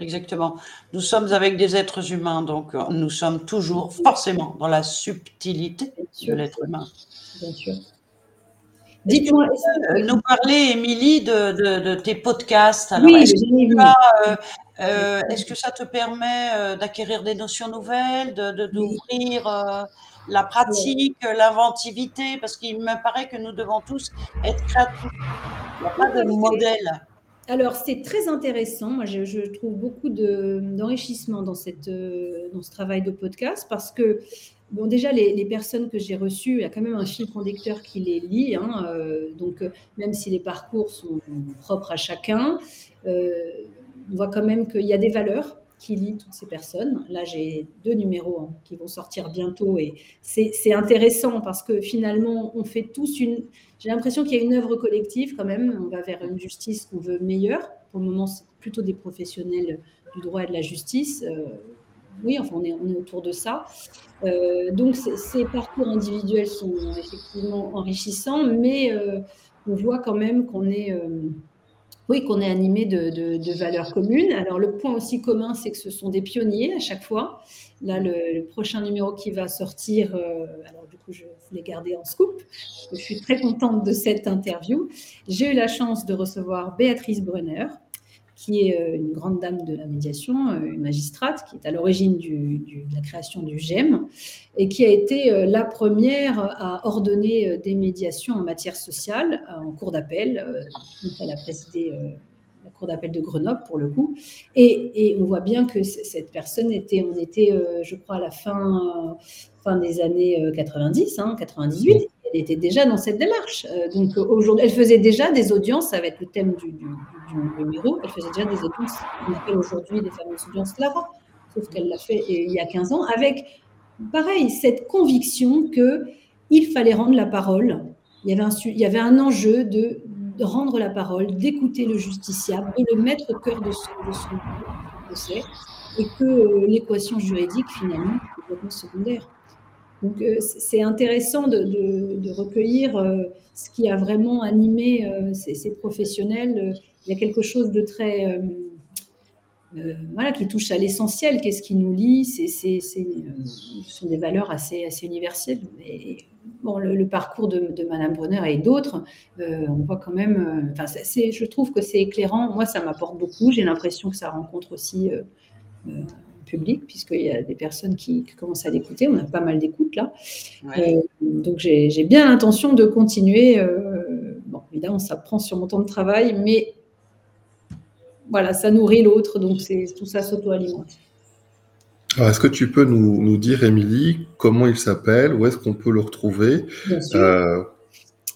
Exactement. Nous sommes avec des êtres humains, donc euh, nous sommes toujours forcément dans la subtilité de l'être humain. Bien sûr. Dites-moi, nous parler, Émilie, de, tes podcasts. oui, euh, euh, est-ce que ça te permet euh, d'acquérir des notions nouvelles, d'ouvrir de, la pratique, l'inventivité? Parce qu'il me paraît que nous devons tous être créatifs. Il n'y a pas de modèle. Alors, c'est très intéressant. Moi, je, trouve beaucoup d'enrichissement dans, cette, dans ce travail de podcast parce que Bon, déjà, les, personnes que j'ai reçues, il y a quand même un fil conducteur qui les lie. Hein, euh, donc, euh, même si les parcours sont propres à chacun, euh, on voit quand même qu'il y a des valeurs qui lient toutes ces personnes. Là, j'ai deux numéros hein, qui vont sortir bientôt et c'est intéressant parce que finalement, on fait tous une. J'ai l'impression qu'il y a une œuvre collective quand même. On va vers une justice qu'on veut meilleure. Pour le moment, c'est plutôt des professionnels du droit et de la justice oui, enfin, on est, on est autour de ça. Euh, donc, ces parcours individuels sont effectivement enrichissants, mais euh, on voit quand même qu'on est, euh, oui, qu'on est animé de, valeurs communes. Alors, le point aussi commun, c'est que ce sont des pionniers à chaque fois. Là, le, prochain numéro qui va sortir, alors du coup, je voulais garder en scoop, je suis très contente de cette interview. J'ai eu la chance de recevoir Béatrice Brunner, qui est une grande dame de la médiation, une magistrate, qui est à l'origine de la création du GEM, et qui a été la première à ordonner des médiations en matière sociale en cours d'appel. Elle a présidé la cour d'appel de Grenoble pour le coup. Et, on voit bien que cette personne était, on était, euh, je crois, à la fin, fin des années 90, hein, 98. Elle était déjà dans cette démarche. Euh, donc aujourd'hui, elle faisait déjà des audiences avec le thème du, du, numéro. Elle faisait déjà des audiences qu'on appelle aujourd'hui des fameuses audiences Clara. Sauf qu'elle l'a fait il y a 15 ans avec, pareil, cette conviction que il fallait rendre la parole. Il y avait un, il y avait un enjeu de rendre la parole, d'écouter le justiciable, de le mettre au cœur de son, procès, et que euh, l'équation juridique, finalement, est complètement secondaire. Donc, euh, c'est intéressant de, recueillir euh, ce qui a vraiment animé ces, professionnels. Il y a quelque chose de très. voilà, qui touche à l'essentiel. Qu'est-ce qui nous lie c'est, Ce sont des valeurs assez, assez universelles. Et, bon, le, parcours de, de, Madame Brunner et d'autres, euh, on voit quand même. Euh, enfin, je trouve que c'est éclairant. Moi, ça m'apporte beaucoup. J'ai l'impression que ça rencontre aussi euh, un public, puisqu'il y a des personnes qui, commencent à l'écouter. On a pas mal d'écoutes là. donc, j'ai bien l'intention de continuer. bon, évidemment, ça prend sur mon temps de travail, mais voilà, ça nourrit l'autre. Donc, tout ça s'auto-alimente. Est-ce que tu peux nous, dire, Émilie, comment il s'appelle, où est-ce qu'on peut le retrouver? Bien sûr. Euh,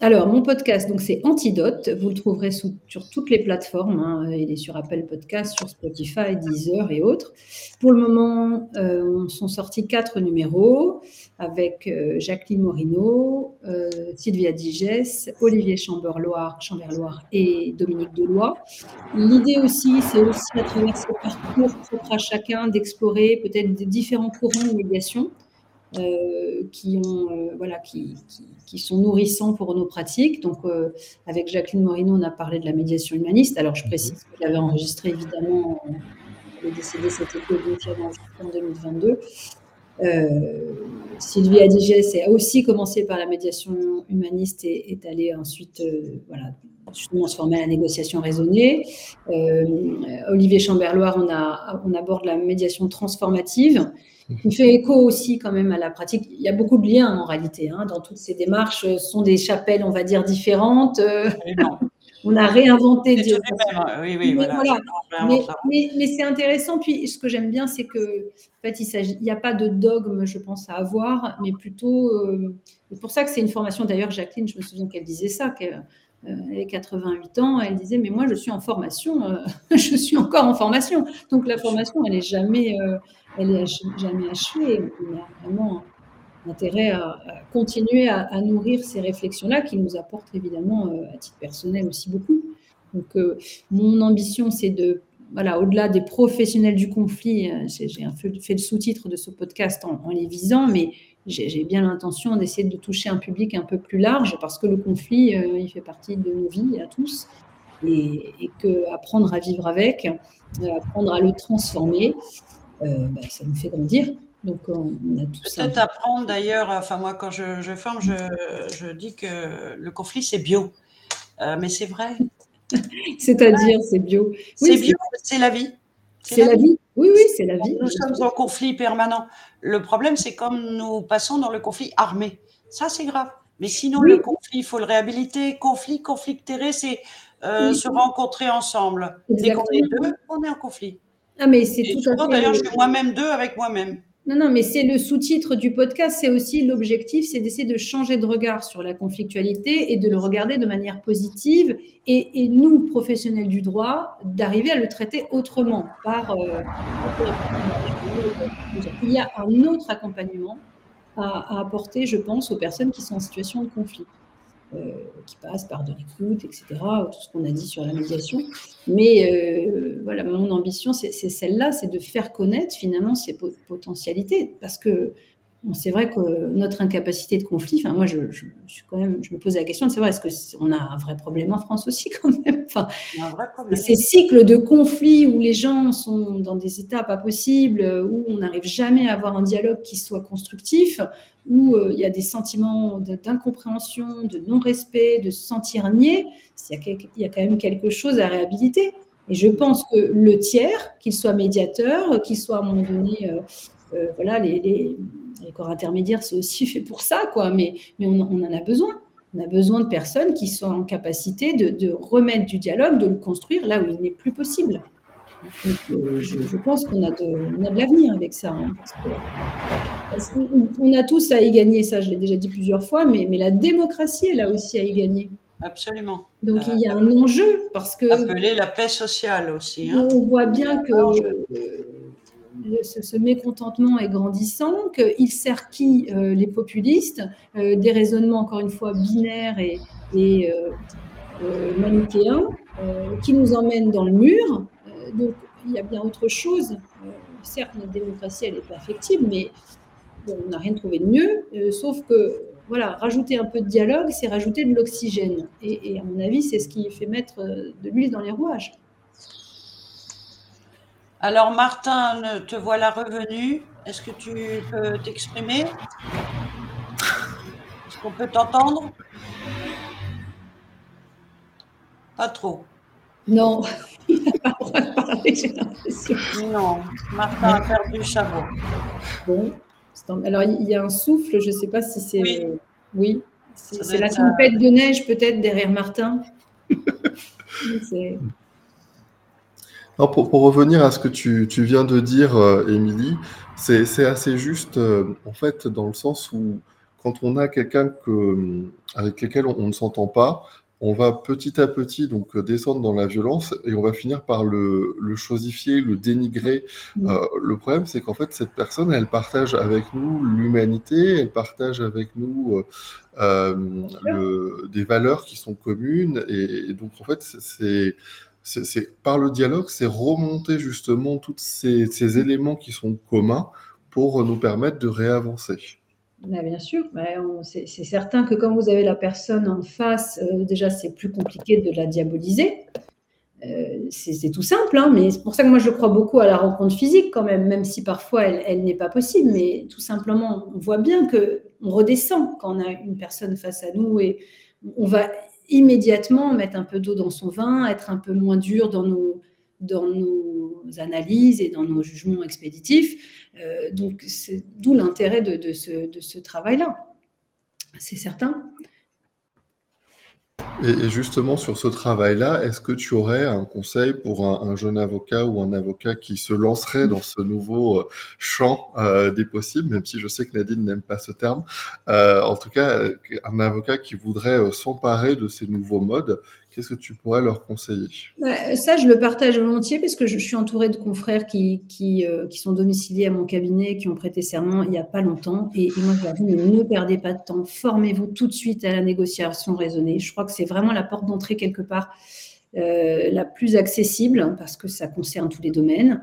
alors, mon podcast, donc c'est Antidote. Vous le trouverez sur toutes les plateformes. Hein. Il est sur Apple Podcast, sur Spotify, Deezer et autres. Pour le moment, euh, on sont sortis quatre numéros avec euh, Jacqueline Morino, euh, Sylvia Digès, Olivier Chamberloire, Chamberloire et Dominique Deloy. L'idée aussi, c'est aussi à travers ce parcours propre à chacun d'explorer peut-être différents courants de médiation qui, ont, euh, voilà, qui, qui, sont nourrissants pour nos pratiques. Donc, euh, avec Jacqueline Morino, on a parlé de la médiation humaniste. Alors, je précise que j'avais enregistré, évidemment, elle est décédée cet été, en 2022. Sylvie Adigès a aussi commencé par la médiation humaniste et est allée ensuite voilà, justement se former à la négociation raisonnée. Olivier Chamberloire, on, a, on aborde la médiation transformative qui fait écho aussi quand même à la pratique. Il y a beaucoup de liens en réalité hein, dans toutes ces démarches. Ce sont des chapelles, on va dire, différentes. On a réinventé. Des... Oui, oui, voilà. Mais, c'est intéressant. Puis ce que j'aime bien, c'est que en fait, il n'y a pas de dogme, je pense, à avoir, mais plutôt. Euh, c'est pour ça que c'est une formation. D'ailleurs, Jacqueline, je me souviens qu'elle disait ça. qu'elle euh, elle a 88 ans, elle disait mais moi je suis en formation, euh, je suis encore en formation. Donc la formation, elle n'est jamais, elle est jamais achevée. On a vraiment intérêt à, continuer à, nourrir ces réflexions-là qui nous apportent évidemment euh, à titre personnel aussi beaucoup. Donc, euh, mon ambition, c'est de, voilà, au-delà des professionnels du conflit, euh, j'ai fait, le sous-titre de ce podcast en, les visant, mais j'ai bien l'intention d'essayer de toucher un public un peu plus large parce que le conflit, il fait partie de nos vies à tous et, et que apprendre à vivre avec, apprendre à le transformer, bah, ça nous fait grandir. Donc, on, a tout ça. Peut-être apprendre d'ailleurs, enfin, moi, quand je, je forme, je, je, dis que le conflit, c'est bio. Euh, mais c'est vrai. C'est-à-dire, c'est bio. c'est bio, c'est la vie. C'est la, vie. Oui, oui, c'est la vie. Nous sommes en conflit permanent. Le problème, c'est comme nous passons dans le conflit armé. Ça, c'est grave. Mais sinon, le conflit, il faut le réhabiliter. Conflit, conflicter, c'est euh, se rencontrer ensemble. Dès qu'on est deux, on est en conflit. Ah, mais c'est tout à fait. D'ailleurs, je suis moi-même deux avec moi-même. Non, non, mais c'est le sous-titre du podcast, c'est aussi l'objectif, c'est d'essayer de changer de regard sur la conflictualité et de le regarder de manière positive. Et, nous, professionnels du droit, d'arriver à le traiter autrement. Par, euh, il y a un autre accompagnement à apporter, je pense, aux personnes qui sont en situation de conflit. Euh, qui passe par de l'écoute, etc., tout ce qu'on a dit sur la médiation. Mais euh, voilà, mon ambition, c'est celle-là, c'est de faire connaître finalement ces potentialités, parce que c'est vrai que notre incapacité de conflit, enfin moi je, suis quand même, je me pose la question, c'est vrai, est-ce qu'on a un vrai problème en France aussi quand même? Enfin, Ces cycles de conflit où les gens sont dans des états pas possibles, où on n'arrive jamais à avoir un dialogue qui soit constructif, où euh, il y a des sentiments d'incompréhension, de non-respect, de se sentir nié, il y, a, il y a quand même quelque chose à réhabiliter. Et je pense que le tiers, qu'il soit médiateur, qu'il soit à un moment donné, voilà, les, corps intermédiaires, c'est aussi fait pour ça, quoi. Mais, mais on, en a besoin. On a besoin de personnes qui sont en capacité de, remettre du dialogue, de le construire là où il n'est plus possible. je, pense qu'on a de, l'avenir avec ça. Hein, on a tous à y gagner, ça je l'ai déjà dit plusieurs fois, mais, mais la démocratie, elle a aussi à y gagner. Absolument. Donc il y a un enjeu parce que. Appeler la paix sociale aussi. Hein. On voit bien que ce, mécontentement est grandissant, qu'il sert qui euh, les populistes, euh, des raisonnements encore une fois binaires et, et euh, manichéens, qui nous emmènent dans le mur. donc il y a bien autre chose. certes, notre démocratie, elle est perfectible, mais on n'a rien trouvé de mieux, sauf que voilà, rajouter un peu de dialogue, c'est rajouter de l'oxygène. Et, à mon avis, c'est ce qui fait mettre de l'huile dans les rouages. Alors, Martin, te voilà revenu. Est-ce que tu peux t'exprimer? Est-ce qu'on peut t'entendre? Pas trop. Non, il n'a pas le droit de parler, j'ai l'impression. Non, Martin a perdu voix. Bon, alors il y a un souffle, je ne sais pas si c'est. Oui, oui. c'est la tempête de neige peut-être derrière Martin. pour, revenir à ce que tu, viens de dire, euh, Émilie, c'est assez juste, euh, en fait, dans le sens où quand on a quelqu'un avec lequel on, ne s'entend pas, on va petit à petit donc descendre dans la violence et on va finir par le, chosifier, le dénigrer. Mmh. Euh, le problème, c'est qu'en fait, cette personne, elle partage avec nous l'humanité, elle partage avec nous des valeurs qui sont communes. et donc, en fait, c'est c'est par le dialogue, c'est remonter justement tous ces, éléments qui sont communs pour nous permettre de réavancer. Bah, bien sûr, bah, c'est certain que quand vous avez la personne en face, euh, déjà c'est plus compliqué de la diaboliser. Euh, c'est tout simple, hein, mais c'est pour ça que moi je crois beaucoup à la rencontre physique quand même, même si parfois elle, elle n'est pas possible. Mais tout simplement, on voit bien que on redescend quand on a une personne face à nous et on va immédiatement mettre un peu d'eau dans son vin, être un peu moins dur dans nos, dans nos analyses et dans nos jugements expéditifs. Euh, donc, c'est d'où l'intérêt de, de, ce, de ce travail-là. C'est certain. Et, justement, sur ce travail-là, est-ce que tu aurais un conseil pour un, jeune avocat ou un avocat qui se lancerait dans ce nouveau euh, champ euh, des possibles, même si je sais que Nadine n'aime pas ce terme, euh, en tout cas, un avocat qui voudrait s'emparer de ces nouveaux modes, Qu'est-ce que tu pourrais leur conseiller? Ça, je le partage volontiers parce que je, suis entourée de confrères qui, qui, euh, qui, sont domiciliés à mon cabinet, qui ont prêté serment il n'y a pas longtemps. Et, moi, je leur dis, ne perdez pas de temps, formez-vous tout de suite à la négociation raisonnée. Je crois que c'est vraiment la porte d'entrée quelque part euh, la plus accessible parce que ça concerne tous les domaines.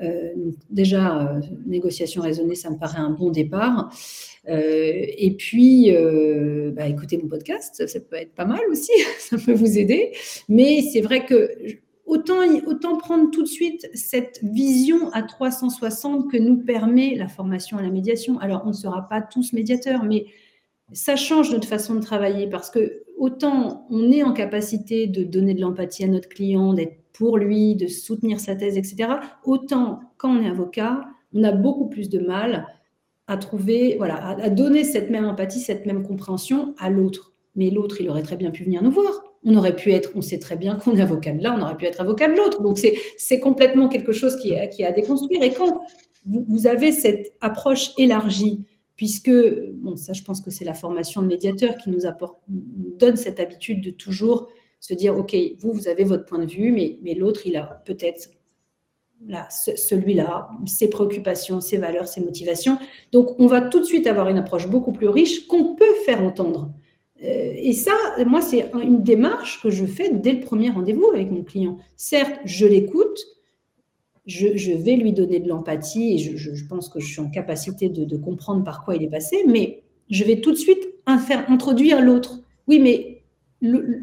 Euh, déjà, négociation raisonnée, ça me paraît un bon départ. Euh, et puis, euh, bah, écoutez mon podcast, ça peut être pas mal aussi, ça peut vous aider. Mais c'est vrai que autant, autant prendre tout de suite cette vision à 360 que nous permet la formation à la médiation. Alors, on ne sera pas tous médiateurs, mais ça change notre façon de travailler parce que autant on est en capacité de donner de l'empathie à notre client, d'être pour lui, de soutenir sa thèse, etc., autant quand on est avocat, on a beaucoup plus de mal à trouver, voilà, à, donner cette même empathie, cette même compréhension à l'autre. Mais l'autre, il aurait très bien pu venir nous voir. On aurait pu être, on sait très bien qu'on est avocat de là, on aurait pu être avocat de l'autre. Donc c'est complètement quelque chose qui est, qui à déconstruire. Et quand vous, avez cette approche élargie, puisque, bon, ça je pense que c'est la formation de médiateur qui nous apporte, donne cette habitude de toujours se dire, OK, vous, vous avez votre point de vue, mais, mais l'autre, il a peut-être là, celui-là, ses préoccupations, ses valeurs, ses motivations. Donc, on va tout de suite avoir une approche beaucoup plus riche qu'on peut faire entendre. Euh, et ça, moi, c'est une démarche que je fais dès le premier rendez-vous avec mon client. Certes, je l'écoute, je, vais lui donner de l'empathie et je, pense que je suis en capacité de, comprendre par quoi il est passé, mais je vais tout de suite faire introduire l'autre. Oui, mais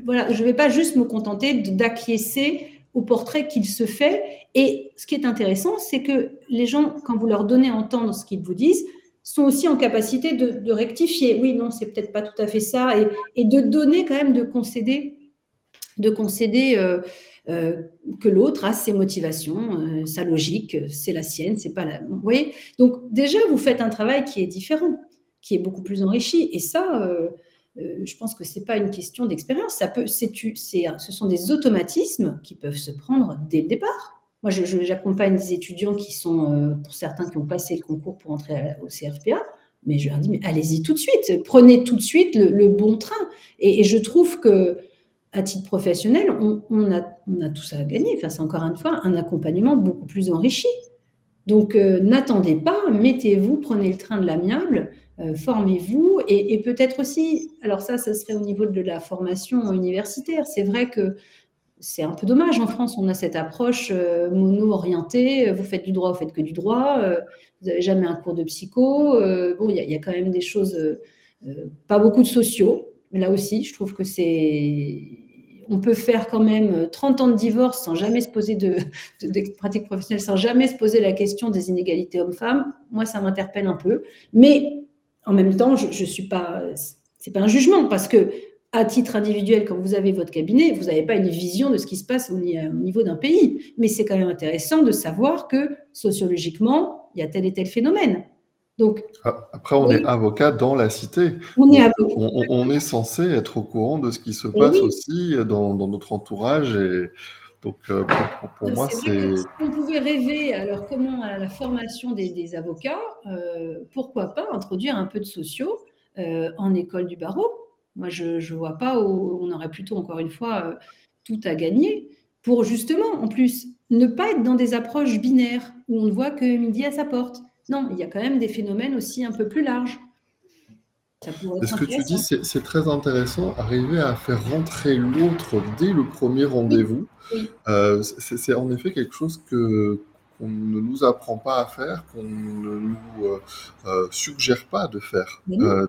voilà, je ne vais pas juste me contenter d'acquiescer au portrait qu'il se fait. Et ce qui est intéressant, c'est que les gens, quand vous leur donnez à entendre ce qu'ils vous disent, sont aussi en capacité de, rectifier. Oui, non, c'est peut-être pas tout à fait ça, et, de donner quand même, de concéder, de concéder euh, que l'autre a ses motivations, sa logique, c'est la sienne, c'est pas la. Vous voyez? Donc déjà, vous faites un travail qui est différent, qui est beaucoup plus enrichi. Et ça, je pense que c'est pas une question d'expérience. Ça peut, c'est, ce sont des automatismes qui peuvent se prendre dès le départ. Moi, j'accompagne des étudiants qui sont, euh, pour certains, qui ont passé le concours pour entrer au CRPA, mais je leur dis, allez-y tout de suite, prenez tout de suite le, bon train. Et, je trouve que, à titre professionnel, on, a, on a, tout ça à gagner. Enfin, c'est encore une fois un accompagnement beaucoup plus enrichi. Donc, euh, n'attendez pas, mettez-vous, prenez le train de l'amiable, euh, formez-vous. Et, peut-être aussi, alors ça, ça serait au niveau de la formation universitaire. C'est vrai que c'est un peu dommage en France, on a cette approche euh, mono-orientée, vous faites du droit, vous faites que du droit, euh, vous n'avez jamais un cours de psycho. Euh, bon, il y, a quand même des choses, pas beaucoup de sociaux. Là aussi, je trouve que c'est. On peut faire quand même 30 ans de divorce sans jamais se poser de, de, pratiques professionnelles, sans jamais se poser la question des inégalités hommes-femmes. Moi, ça m'interpelle un peu. Mais en même temps, je, je suis pas. C'est pas un jugement parce que à titre individuel, quand vous avez votre cabinet, vous n'avez pas une vision de ce qui se passe au niveau d'un pays. Mais c'est quand même intéressant de savoir que sociologiquement, il y a tel et tel phénomène. Donc, ah, Après, on est avocat dans la cité. On est, on, est censé être au courant de ce qui se passe aussi dans, notre entourage. Et donc, euh, pour, moi, c'est. On pouvait rêver, alors, comment à la formation des, avocats, euh, pourquoi pas introduire un peu de sociaux euh, en école du barreau? Moi, je ne vois pas où on aurait plutôt, encore une fois, tout à gagner pour justement, en plus, ne pas être dans des approches binaires où on ne voit que midi à sa porte. Non, il y a quand même des phénomènes aussi un peu plus larges. Ce que tu dis, c'est très intéressant. Arriver à faire rentrer l'autre dès le premier rendez-vous, euh, c'est en effet quelque chose que, qu'on ne nous apprend pas à faire, qu'on ne nous euh, euh, suggère pas de faire. Euh,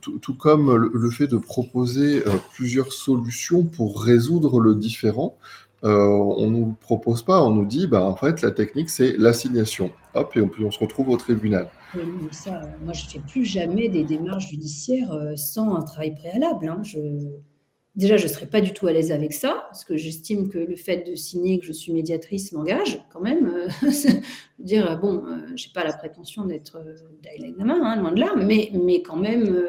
tout, comme le, fait de proposer plusieurs solutions pour résoudre le différent. on ne nous propose pas, on nous dit, bah, en fait, la technique, c'est l'assignation. Hop, et on, on, se retrouve au tribunal. Ça, moi, je ne fais plus jamais des démarches judiciaires sans un travail préalable. Hein. Je Déjà, je ne serais pas du tout à l'aise avec ça, parce que j'estime que le fait de signer que je suis médiatrice m'engage quand même. Euh, dire, bon, euh, je n'ai pas la prétention d'être euh, l'examen, hein, loin de là, mais, mais quand même,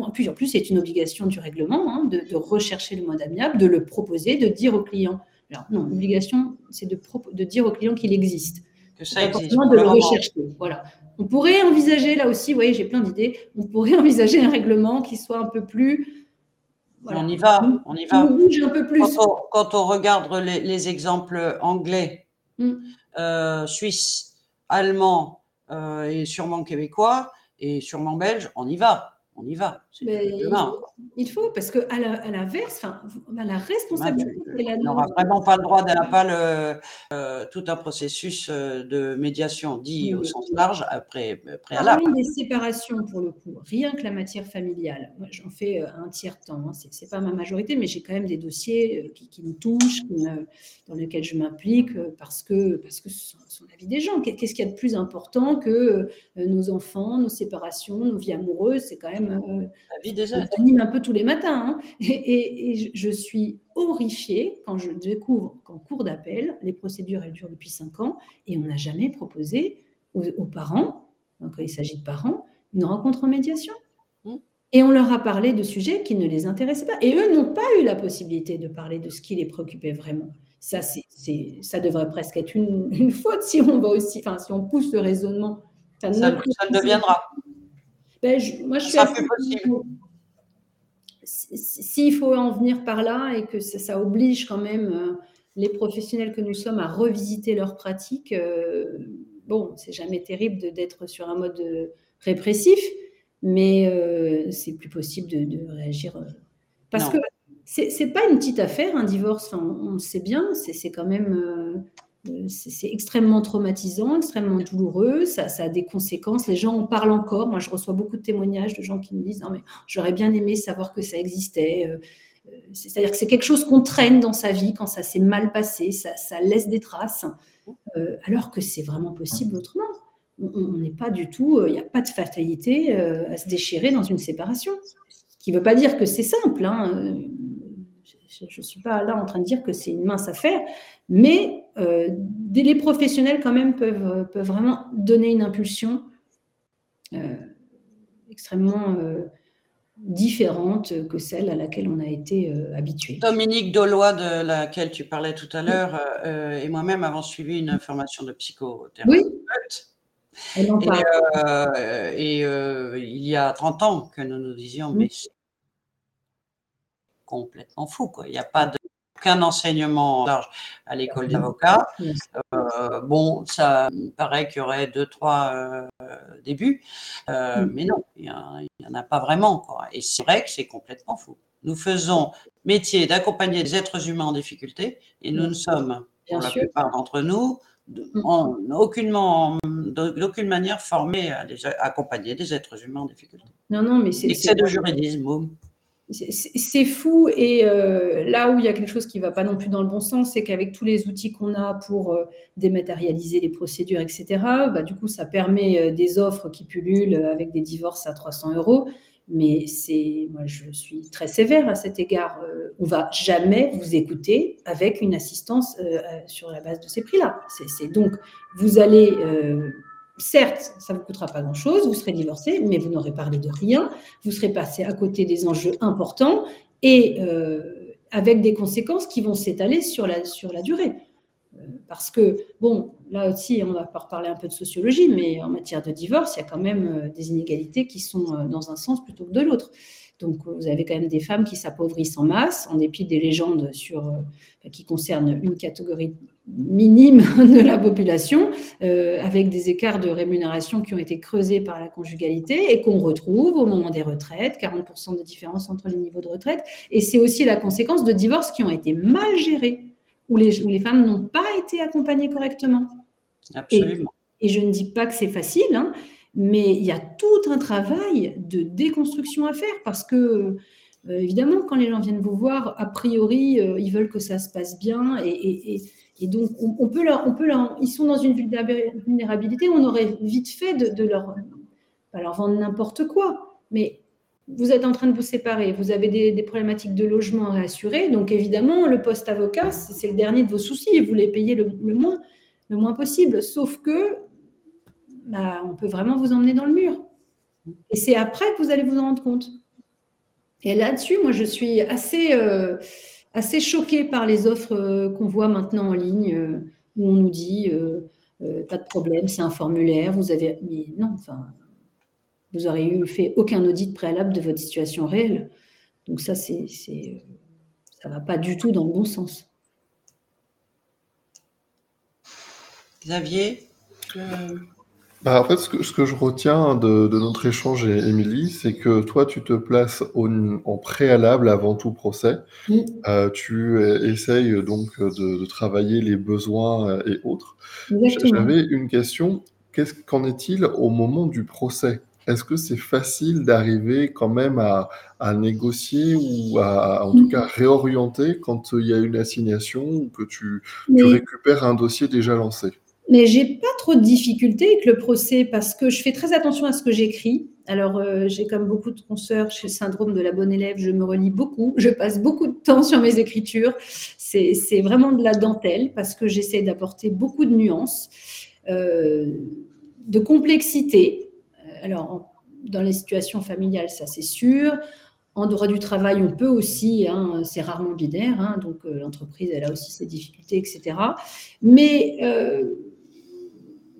en plus, en plus c'est une obligation du règlement hein, de, rechercher le mode amiable, de le proposer, de dire au client. Alors, non, l'obligation, c'est de, de dire au client qu'il existe. Que ça existe. De le rechercher. Voilà. On pourrait envisager, là aussi, vous voyez, j'ai plein d'idées, on pourrait envisager un règlement qui soit un peu plus on y va, on y va. un peu plus. Quand on, regarde les, exemples anglais, mm. euh, suisses, allemands euh, et sûrement québécois et sûrement belges, on y va on y va. il, faut, parce qu'à l'inverse, on a la responsabilité. on n'aura vraiment pas le droit d'avoir pas le, euh, tout un processus euh, de médiation dit au sens large après préalable. Rien des séparations pour le coup, rien que la matière familiale. Moi, j'en fais euh, un tiers temps. Hein. Ce n'est pas ma majorité, mais j'ai quand même des dossiers qui, me touchent, dans lesquels je m'implique parce que, parce que ce sont, la vie des gens. Qu'est-ce qu'il y a de plus important que nos enfants, nos séparations, nos vies amoureuses? C'est quand même euh, la un peu tous les matins. Hein. Et, je suis horrifiée quand je découvre qu'en cours d'appel, les procédures, elles durent depuis cinq ans et on n'a jamais proposé aux, parents, quand il s'agit de parents, une rencontre en médiation. Mmh. Et on leur a parlé de sujets qui ne les intéressaient pas. Et eux n'ont pas eu la possibilité de parler de ce qui les préoccupait vraiment. Ça, c'est, ça devrait presque être une, faute si on va aussi, enfin, si on pousse le raisonnement. Ça, ça, ça deviendra. Ben, moi, je suis S'il faut en venir par là et que ça, oblige quand même euh, les professionnels que nous sommes à revisiter leurs pratiques, euh, bon, c'est jamais terrible d'être sur un mode euh, répressif, mais c'est plus possible de, réagir. parce que c'est pas une petite affaire, un divorce, on, le sait bien, c'est quand même c'est extrêmement traumatisant, extrêmement douloureux, ça, a des conséquences. Les gens en parlent encore. Moi, je reçois beaucoup de témoignages de gens qui me disent Non, mais j'aurais bien aimé savoir que ça existait. Euh, euh, c'est-à-dire que c'est quelque chose qu'on traîne dans sa vie quand ça s'est mal passé, ça, laisse des traces, alors que c'est vraiment possible autrement. On n'est pas du tout, il n'y a pas de fatalité à se déchirer dans une séparation. Ce qui ne veut pas dire que c'est simple. Hein Je ne suis pas là en train de dire que c'est une mince affaire, mais euh, les professionnels quand même peuvent, peuvent vraiment donner une impulsion euh, extrêmement euh, différente que celle à laquelle on a été habitué. Dominique Dolois, de laquelle tu parlais tout à l'heure, et moi-même avons suivi une formation de psychothérapeute. Oui. Et, il y a 30 ans que nous nous disions, mais c'est complètement fou. Quoi. Il n'y a pas de aucun enseignement large à l'école d'avocat. Euh, bon, ça paraît qu'il y aurait deux, trois euh, débuts, euh, mm. mais non, il n'y en a pas vraiment. Quoi. Et c'est vrai que c'est complètement fou. Nous faisons métier d'accompagner des êtres humains en difficulté et nous ne sommes, pour la plupart d'entre nous, mm. en aucunement, d'aucune manière formés à, accompagner des êtres humains en difficulté. Non, non, mais c'est. c'est de juridisme c'est fou et euh, là où il y a quelque chose qui ne va pas non plus dans le bon sens, c'est qu'avec tous les outils qu'on a pour euh, dématérialiser les procédures, etc., bah, du coup, ça permet euh, des offres qui pullulent avec des divorces à 300 euros. Mais c'est, moi, je suis très sévère à cet égard. on va jamais vous écouter avec une assistance sur la base de ces prix-là. C'est donc, vous allez Certes, ça ne vous coûtera pas grand-chose, vous serez divorcé, mais vous n'aurez parlé de rien, vous serez passé à côté des enjeux importants et euh, avec des conséquences qui vont s'étaler sur la, sur la durée. Euh, parce que, bon, là aussi, on va reparler un peu de sociologie, mais en matière de divorce, il y a quand même euh, des inégalités qui sont dans un sens plutôt que de l'autre. Donc, vous avez quand même des femmes qui s'appauvrissent en masse, en dépit des légendes sur, qui concernent une catégorie minime de la population, euh, avec des écarts de rémunération qui ont été creusés par la conjugalité et qu'on retrouve au moment des retraites, 40% de différence entre les niveaux de retraite. Et c'est aussi la conséquence de divorces qui ont été mal gérés, où les, où les femmes n'ont pas été accompagnées correctement. Absolument. Et, je ne dis pas que c'est facile, hein, mais il y a tout un travail de déconstruction à faire parce que euh, évidemment, quand les gens viennent vous voir, a priori, euh, ils veulent que ça se passe bien et, et donc, on, peut leur, peut ils sont dans une vulnérabilité, on aurait vite fait de, leur, leur vendre n'importe quoi. Mais vous êtes en train de vous séparer, vous avez des, problématiques de logement à assurer, donc évidemment, le poste avocat, c'est le dernier de vos soucis, vous les payez le, moins, le moins possible. Sauf que, bah, on peut vraiment vous emmener dans le mur. Et c'est après que vous allez vous en rendre compte. Et là-dessus, moi, je suis assez... Euh, assez choquée par les offres euh, qu'on voit maintenant en ligne euh, où on nous dit euh, pas de problème, c'est un formulaire, vous avez. Mais non, enfin, vous n'aurez eu fait aucun audit préalable de votre situation réelle. Donc ça, c'est, ça va pas du tout dans le bon sens. Xavier bah, en fait, ce que, je retiens de, notre échange, Émilie, c'est que toi, tu te places en préalable avant tout procès. Euh, tu essayes donc de, travailler les besoins euh, et autres. J'avais une question. Qu'en est-il au moment du procès? Est-ce que c'est facile d'arriver quand même à, négocier ou à, en tout cas, réorienter quand il y a une assignation ou que tu récupères un dossier déjà lancé? Mais j'ai pas trop de difficultés avec le procès parce que je fais très attention à ce que j'écris. Alors, euh, j'ai comme beaucoup de consoeurs chez le syndrome de la bonne élève, je me relis beaucoup, je passe beaucoup de temps sur mes écritures. C'est vraiment de la dentelle parce que j'essaie d'apporter beaucoup de nuances, euh, de complexité. Alors, dans les situations familiales, ça c'est sûr. En droit du travail, on peut aussi, hein, c'est rarement binaire, hein, donc euh, l'entreprise, elle a aussi ses difficultés, etc. Mais